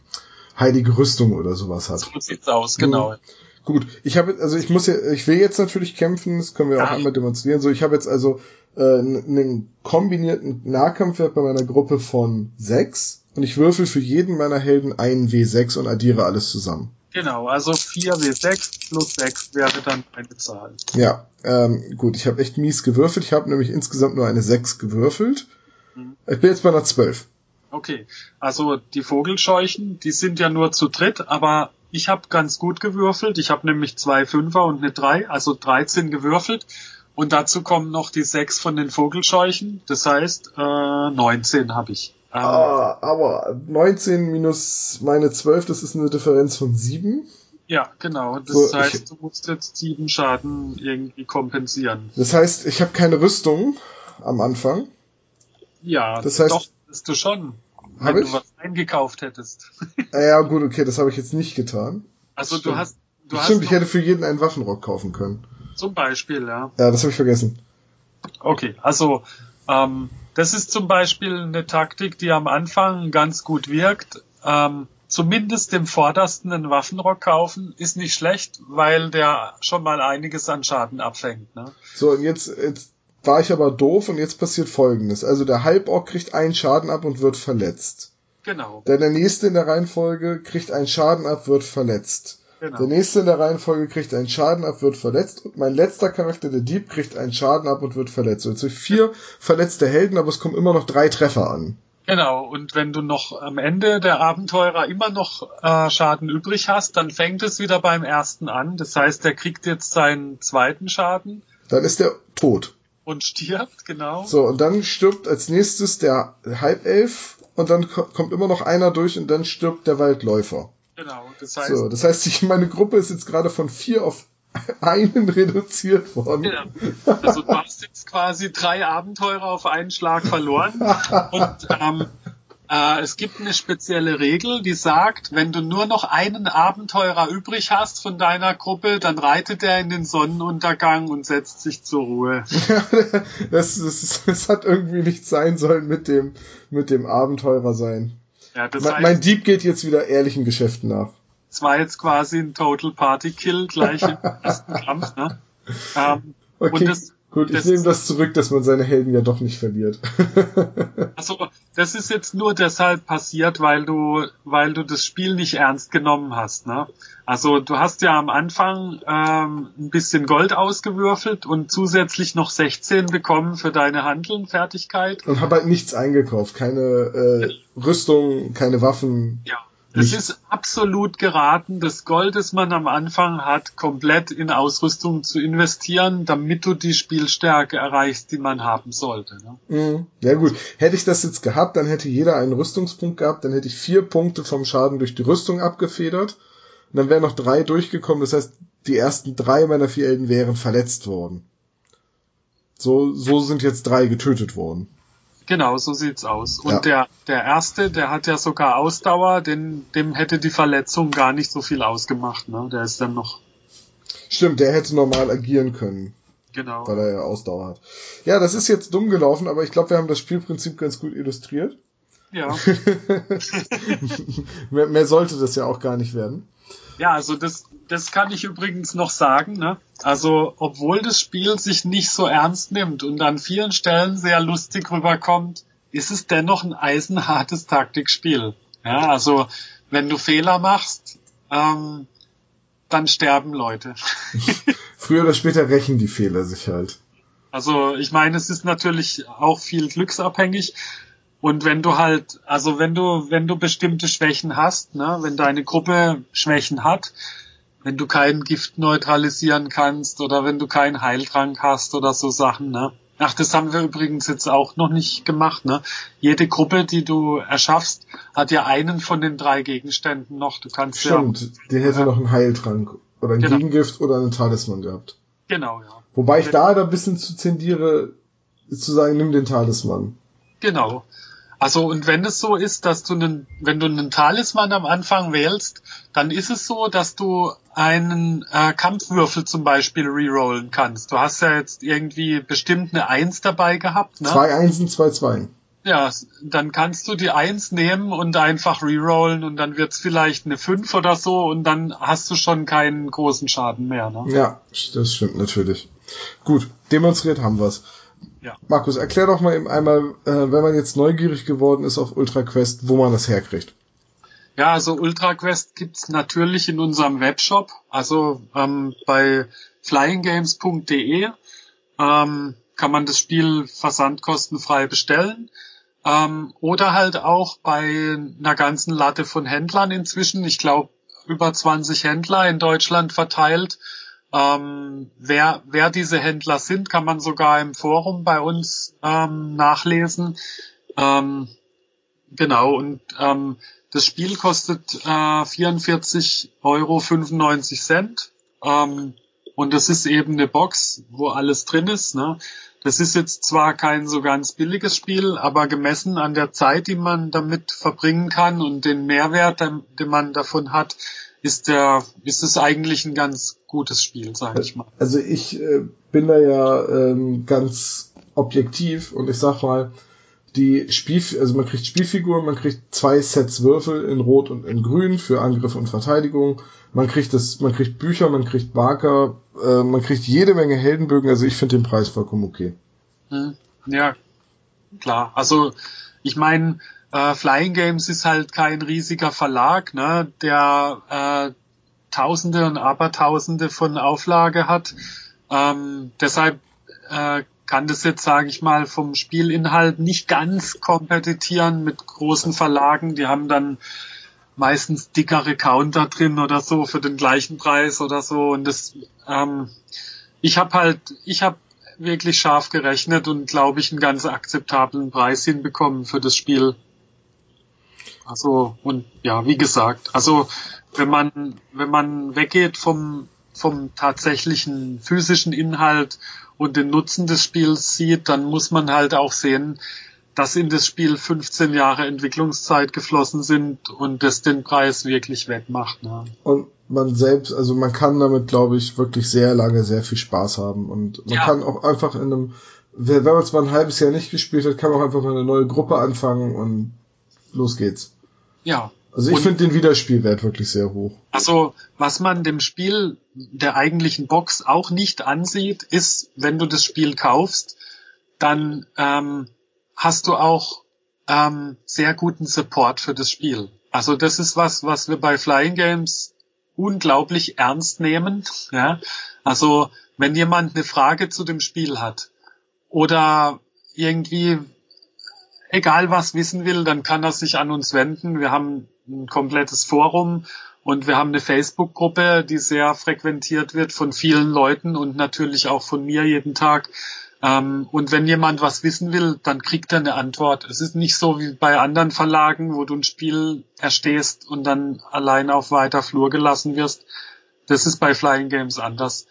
heilige Rüstung oder sowas hat. So sieht's aus, genau. Gut, ich habe also ich muss ja, ich will jetzt natürlich kämpfen, das können wir Ja. auch einmal demonstrieren. So, ich habe jetzt also äh, einen kombinierten Nahkampfwert bei meiner Gruppe von sechs und ich würfel für jeden meiner Helden einen W6 und addiere alles zusammen. Genau, also 4 W6 plus 6 wäre dann eine Zahl. Ja, ähm, gut, ich habe echt mies gewürfelt. Ich habe nämlich insgesamt nur eine 6 gewürfelt. Mhm. Ich bin jetzt bei einer 12. Okay, also die Vogelscheuchen, die sind ja nur zu dritt, aber ich habe ganz gut gewürfelt. Ich habe nämlich zwei Fünfer und eine drei, also 13 gewürfelt. Und dazu kommen noch die sechs von den Vogelscheuchen. Das heißt, äh, 19 habe ich. Ähm, Ah, aber 19 minus meine 12, das ist eine Differenz von 7. Ja, genau. Das So, ich- heißt, du musst jetzt sieben Schaden irgendwie kompensieren. Das heißt, ich habe keine Rüstung am Anfang. Ja, Das heißt- doch, bist du schon. Hab wenn ich? du was eingekauft hättest. (laughs) Äh, ja, gut, okay, das habe ich jetzt nicht getan. Also Stimmt. du hast, du Stimmt, hast ich hätte für jeden einen Waffenrock kaufen können. zum Beispiel, ja. Ja, das habe ich vergessen. Okay, also ähm, das ist zum Beispiel eine Taktik, die am Anfang ganz gut wirkt. Ähm, zumindest dem Vordersten einen Waffenrock kaufen ist nicht schlecht, weil der schon mal einiges an Schaden abfängt. Ne? So, und jetzt, jetzt war ich aber doof und jetzt passiert folgendes. Also der Halborg kriegt einen Schaden ab und wird verletzt. Genau, Dann der nächste in der Reihenfolge kriegt einen Schaden ab, wird verletzt. Der genau. nächste in der Reihenfolge kriegt einen Schaden ab, wird verletzt. Und mein letzter Charakter, der Dieb, kriegt einen Schaden ab und wird verletzt. So, jetzt habe ich vier verletzte Helden, aber es kommen immer noch drei Treffer an. Genau, und wenn du noch am Ende der Abenteurer immer noch äh, Schaden übrig hast, dann fängt es wieder beim ersten an. Das heißt, der kriegt jetzt seinen zweiten Schaden Dann ist der tot. und stirbt, genau. So, und dann stirbt als nächstes der Halbelf und dann ko- kommt immer noch einer durch und dann stirbt der Waldläufer. Genau, das heißt, So, das heißt, ich, meine Gruppe ist jetzt gerade von vier auf (laughs) einen reduziert worden. Ja. Also du hast jetzt quasi drei Abenteurer auf einen Schlag verloren. (laughs) Und ähm, äh, es gibt eine spezielle Regel, die sagt, wenn du nur noch einen Abenteurer übrig hast von deiner Gruppe, dann reitet er in den Sonnenuntergang und setzt sich zur Ruhe. (laughs) das, das, das hat irgendwie nicht sein sollen mit dem, mit dem Abenteurer sein. Ja, das mein, heißt, mein Dieb geht jetzt wieder ehrlichen Geschäften nach. es war jetzt quasi ein Total Party Kill gleich im (laughs) ersten Kampf. Ne? Ähm, Okay, Und das- gut, ich das- nehme das zurück, dass man seine Helden ja doch nicht verliert. (laughs) Also, das ist jetzt nur deshalb passiert, weil du, weil du das Spiel nicht ernst genommen hast. Ne? Also, du hast ja am Anfang ähm, ein bisschen Gold ausgewürfelt und zusätzlich noch 16 bekommen für deine Handelnfertigkeit. Und habe halt nichts eingekauft. Keine äh, Rüstung, keine Waffen. Ja. Es ist absolut geraten, das Gold, das man am Anfang hat, komplett in Ausrüstung zu investieren, damit du die Spielstärke erreichst, die man haben sollte. Ne? Mhm. Ja gut, hätte ich das jetzt gehabt, dann hätte jeder einen Rüstungspunkt gehabt, dann hätte ich vier Punkte vom Schaden durch die Rüstung abgefedert. Und dann wären noch drei durchgekommen, das heißt, die ersten drei meiner vier Helden wären verletzt worden. So, so sind jetzt drei getötet worden. Genau, so sieht's aus. Und Ja. der, der erste, der hat ja sogar Ausdauer, denn dem hätte die Verletzung gar nicht so viel ausgemacht, ne? Der ist dann noch, Stimmt, der hätte normal agieren können, genau. weil er ja Ausdauer hat. Ja, das ist jetzt dumm gelaufen, aber ich glaube, wir haben das Spielprinzip ganz gut illustriert. Ja. (laughs) mehr, mehr sollte das ja auch gar nicht werden. Ja, also das, das kann ich übrigens noch sagen, ne? Also, obwohl das Spiel sich nicht so ernst nimmt und an vielen Stellen sehr lustig rüberkommt, ist es dennoch ein eisenhartes Taktikspiel. Ja, also, wenn du Fehler machst, ähm, dann sterben Leute. (laughs) Früher oder später rächen die Fehler sich halt. Also ich meine, es ist natürlich auch viel glücksabhängig. Und wenn du halt, also wenn du, wenn du bestimmte Schwächen hast, ne, wenn deine Gruppe Schwächen hat, wenn du kein Gift neutralisieren kannst oder wenn du keinen Heiltrank hast oder so Sachen, ne. Ach, das haben wir übrigens jetzt auch noch nicht gemacht, ne. Jede Gruppe, die du erschaffst, hat ja einen von den drei Gegenständen noch. Du kannst Stimmt, der hätte noch einen Heiltrank oder ein Genau. Gegengift oder einen Talisman gehabt. ja, genau, ja. Wobei ich da da ein bisschen zu tendiere, zu sagen, nimm den Talisman. Genau. Also und wenn es so ist, dass du einen, wenn du einen Talisman am Anfang wählst, dann ist es so, dass du einen äh, Kampfwürfel zum Beispiel rerollen kannst. Du hast ja jetzt irgendwie bestimmt eine Eins dabei gehabt, ne? Zwei Einsen, zwei Zweien. Ja, dann kannst du die Eins nehmen und einfach rerollen und dann wird's vielleicht eine Fünf oder so und dann hast du schon keinen großen Schaden mehr. Ne? Ja, das stimmt natürlich. Gut, demonstriert haben wir's. Ja. Markus, erklär doch mal eben einmal, äh, wenn man jetzt neugierig geworden ist auf Ultra Quest, wo man das herkriegt. Ja, also Ultra Quest gibt's natürlich in unserem Webshop, also ähm, bei flyinggames.de ähm, kann man das Spiel versandkostenfrei bestellen. Ähm, oder halt auch bei einer ganzen Latte von Händlern inzwischen. Ich glaube, über 20 Händler in Deutschland verteilt. Ähm, wer, wer diese Händler sind, kann man sogar im Forum bei uns ähm, nachlesen. Ähm, genau, und ähm, das Spiel kostet äh, 44,95 Euro. Ähm, und das ist eben eine Box, wo alles drin ist. Ne? Das ist jetzt zwar kein so ganz billiges Spiel, aber gemessen an der Zeit, die man damit verbringen kann und den Mehrwert, den man davon hat, ist der, ist es eigentlich ein ganz gutes Spiel, sage ich mal. Also ich äh, bin da ja ähm, ganz objektiv und ich sag mal, die Spiel, also man kriegt Spielfiguren, man kriegt zwei Sets Würfel in Rot und in Grün für Angriff und Verteidigung. Man kriegt das, man kriegt Bücher, man kriegt Barker, äh, man kriegt jede Menge Heldenbögen. Also ich finde den Preis vollkommen okay. Hm. Ja, klar. Also ich meine, äh, Flying Games ist halt kein riesiger Verlag, ne, der äh, Tausende und Abertausende von Auflage hat. Ähm, deshalb äh, kann das jetzt, sage ich mal, vom Spielinhalt nicht ganz kompetitieren mit großen Verlagen. Die haben dann meistens dickere Counter drin oder so für den gleichen Preis oder so. Und das, ähm, ich habe halt, ich habe wirklich scharf gerechnet und glaube ich einen ganz akzeptablen Preis hinbekommen für das Spiel. Also und ja, wie gesagt, also wenn man wenn man weggeht vom vom tatsächlichen physischen Inhalt und den Nutzen des Spiels sieht, dann muss man halt auch sehen, dass in das Spiel 15 Jahre Entwicklungszeit geflossen sind und das den Preis wirklich wettmacht. Ne? Und man selbst, also man kann damit, glaube ich, wirklich sehr lange sehr viel Spaß haben und man ja. kann auch einfach in einem, wenn man es mal ein halbes Jahr nicht gespielt hat, kann man auch einfach mal eine neue Gruppe anfangen und los geht's. Ja, also ich finde den Wiederspielwert wirklich sehr hoch. Also was man dem Spiel der eigentlichen Box auch nicht ansieht, ist, wenn du das Spiel kaufst, dann ähm, hast du auch ähm, sehr guten Support für das Spiel. Also das ist was, was wir bei Flying Games unglaublich ernst nehmen. (laughs) Ja? Also wenn jemand eine Frage zu dem Spiel hat oder irgendwie egal was wissen will, dann kann er sich an uns wenden. Wir haben ein komplettes Forum und wir haben eine Facebook-Gruppe, die sehr frequentiert wird von vielen Leuten und natürlich auch von mir jeden Tag. Ähm, und wenn jemand was wissen will, dann kriegt er eine Antwort. Es ist nicht so wie bei anderen Verlagen, wo du ein Spiel erstehst und dann allein auf weiter Flur gelassen wirst. Das ist bei Flying Games anders.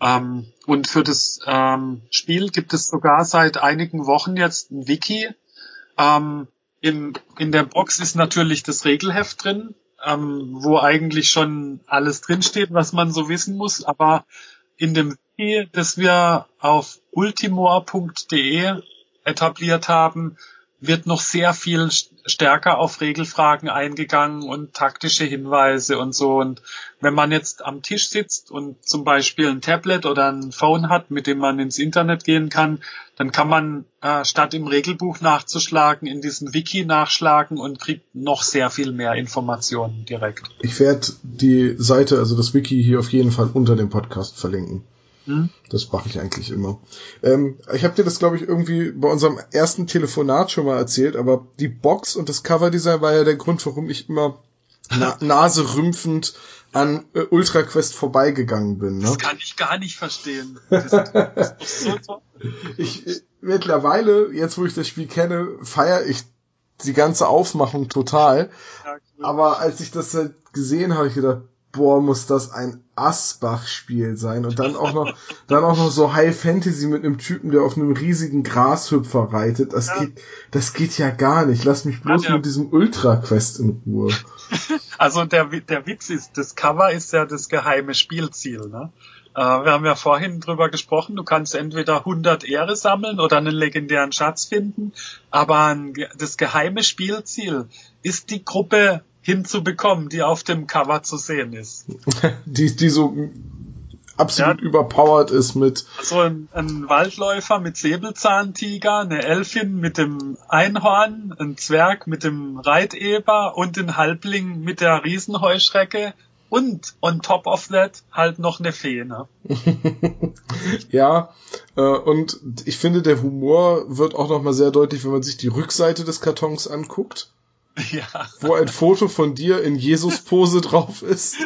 Ähm, und für das ähm, Spiel gibt es sogar seit einigen Wochen jetzt ein Wiki, ähm, in, in der Box ist natürlich das Regelheft drin, ähm, wo eigentlich schon alles drinsteht, was man so wissen muss, aber in dem Wiki, das wir auf ultimor.de etabliert haben, wird noch sehr viel stärker auf Regelfragen eingegangen und taktische Hinweise und so. Und wenn man jetzt am Tisch sitzt und zum Beispiel ein Tablet oder ein Phone hat, mit dem man ins Internet gehen kann, dann kann man äh, statt im Regelbuch nachzuschlagen, in diesem Wiki nachschlagen und kriegt noch sehr viel mehr Informationen direkt. Ich werde die Seite, also das Wiki hier auf jeden Fall unter dem Podcast verlinken. Hm? Das mache ich eigentlich immer. Ähm, ich habe dir das, glaube ich, irgendwie bei unserem ersten Telefonat schon mal erzählt, aber die Box und das Coverdesign war ja der Grund, warum ich immer na (laughs) naserümpfend an äh, Ultra Quest vorbeigegangen bin. Ne? Das kann ich gar nicht verstehen. ich, äh, mittlerweile, jetzt wo ich das Spiel kenne, feiere ich die ganze Aufmachung total. Ja, aber als ich das halt gesehen habe, ich gedacht, boah, muss das ein Asbach-Spiel sein. Und dann auch noch, (laughs) dann auch noch so High Fantasy mit einem Typen, der auf einem riesigen Grashüpfer reitet. Das ja. geht, das geht ja gar nicht. Lass mich bloß ja, mit diesem Ultra Quest in Ruhe. (laughs) Also der, der Witz ist, das Cover ist ja das geheime Spielziel, ne? Äh, wir haben ja vorhin drüber gesprochen, du kannst entweder 100 Ehre sammeln oder einen legendären Schatz finden, aber das geheime Spielziel ist die Gruppe hinzubekommen, die auf dem Cover zu sehen ist. (laughs) die, die so absolut ja. überpowered ist mit. Also ein, ein, Waldläufer mit Säbelzahntiger, eine Elfin mit dem Einhorn, ein Zwerg mit dem Reiteber und ein Halbling mit der Riesenheuschrecke und on top of that halt noch eine Fee, ne? (laughs) ja, äh, und ich finde, der Humor wird auch nochmal sehr deutlich, wenn man sich die Rückseite des Kartons anguckt. Ja. Wo ein Foto von dir in Jesus-Pose drauf ist.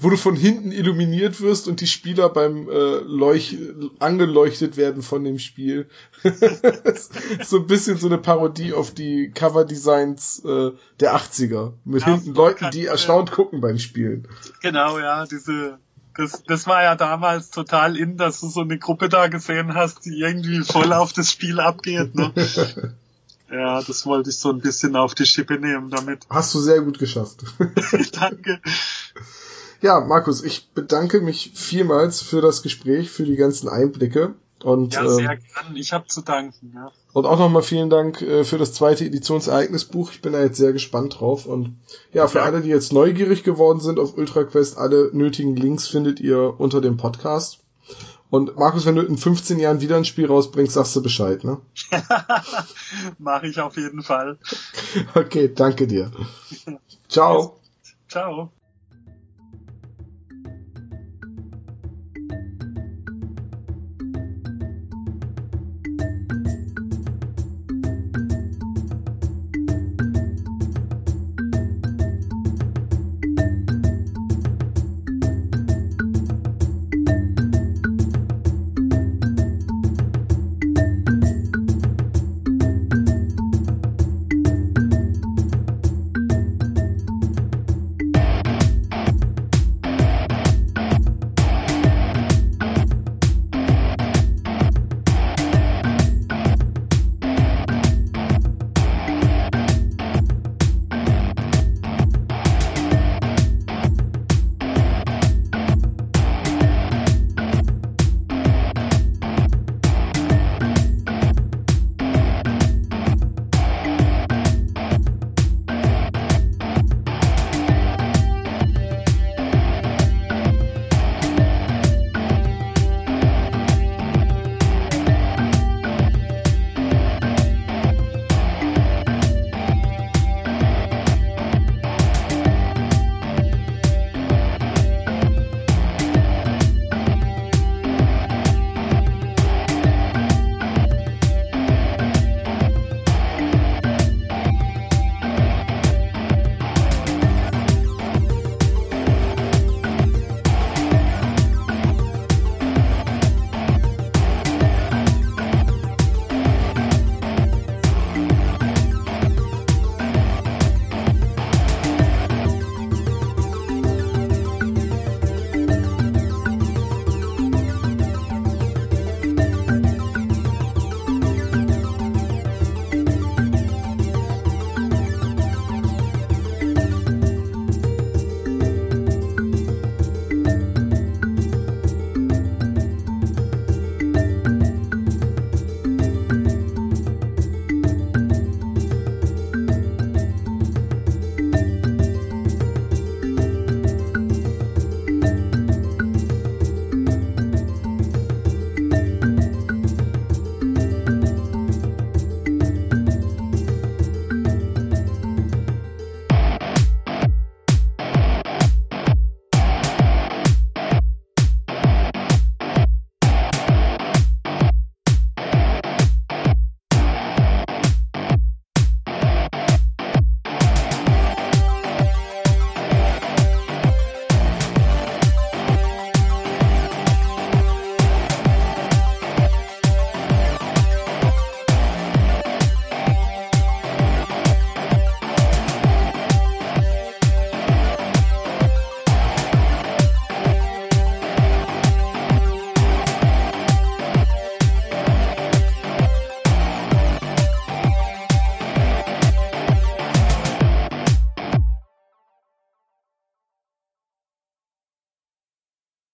wo du von hinten illuminiert wirst und die Spieler beim äh, Leuch angeleuchtet werden von dem Spiel. (laughs) so ein bisschen so eine Parodie auf die Cover-Designs äh, der 80er. Mit ja, hinten Leuten, die erstaunt gucken beim Spielen. Genau, ja, diese das, das war ja damals total in, dass du so eine Gruppe da gesehen hast, die irgendwie voll auf das Spiel abgeht. Ne? (laughs) Ja, das wollte ich so ein bisschen auf die Schippe nehmen damit. Hast du sehr gut geschafft. (laughs) Danke. (laughs) Ja, Markus, ich bedanke mich vielmals für das Gespräch, für die ganzen Einblicke. Und, ja, sehr ähm, gern. Ich habe zu danken. Ja. Und auch nochmal vielen Dank äh, für das zweite Editionsereignisbuch. Ich bin da jetzt sehr gespannt drauf. Und ja, für ja. alle, die jetzt neugierig geworden sind auf UltraQuest, alle nötigen Links findet ihr unter dem Podcast. Und Markus, wenn du in 15 Jahren wieder ein Spiel rausbringst, sagst du Bescheid, ne? (laughs) Mach ich auf jeden Fall. Okay, danke dir. Ciao. Ciao.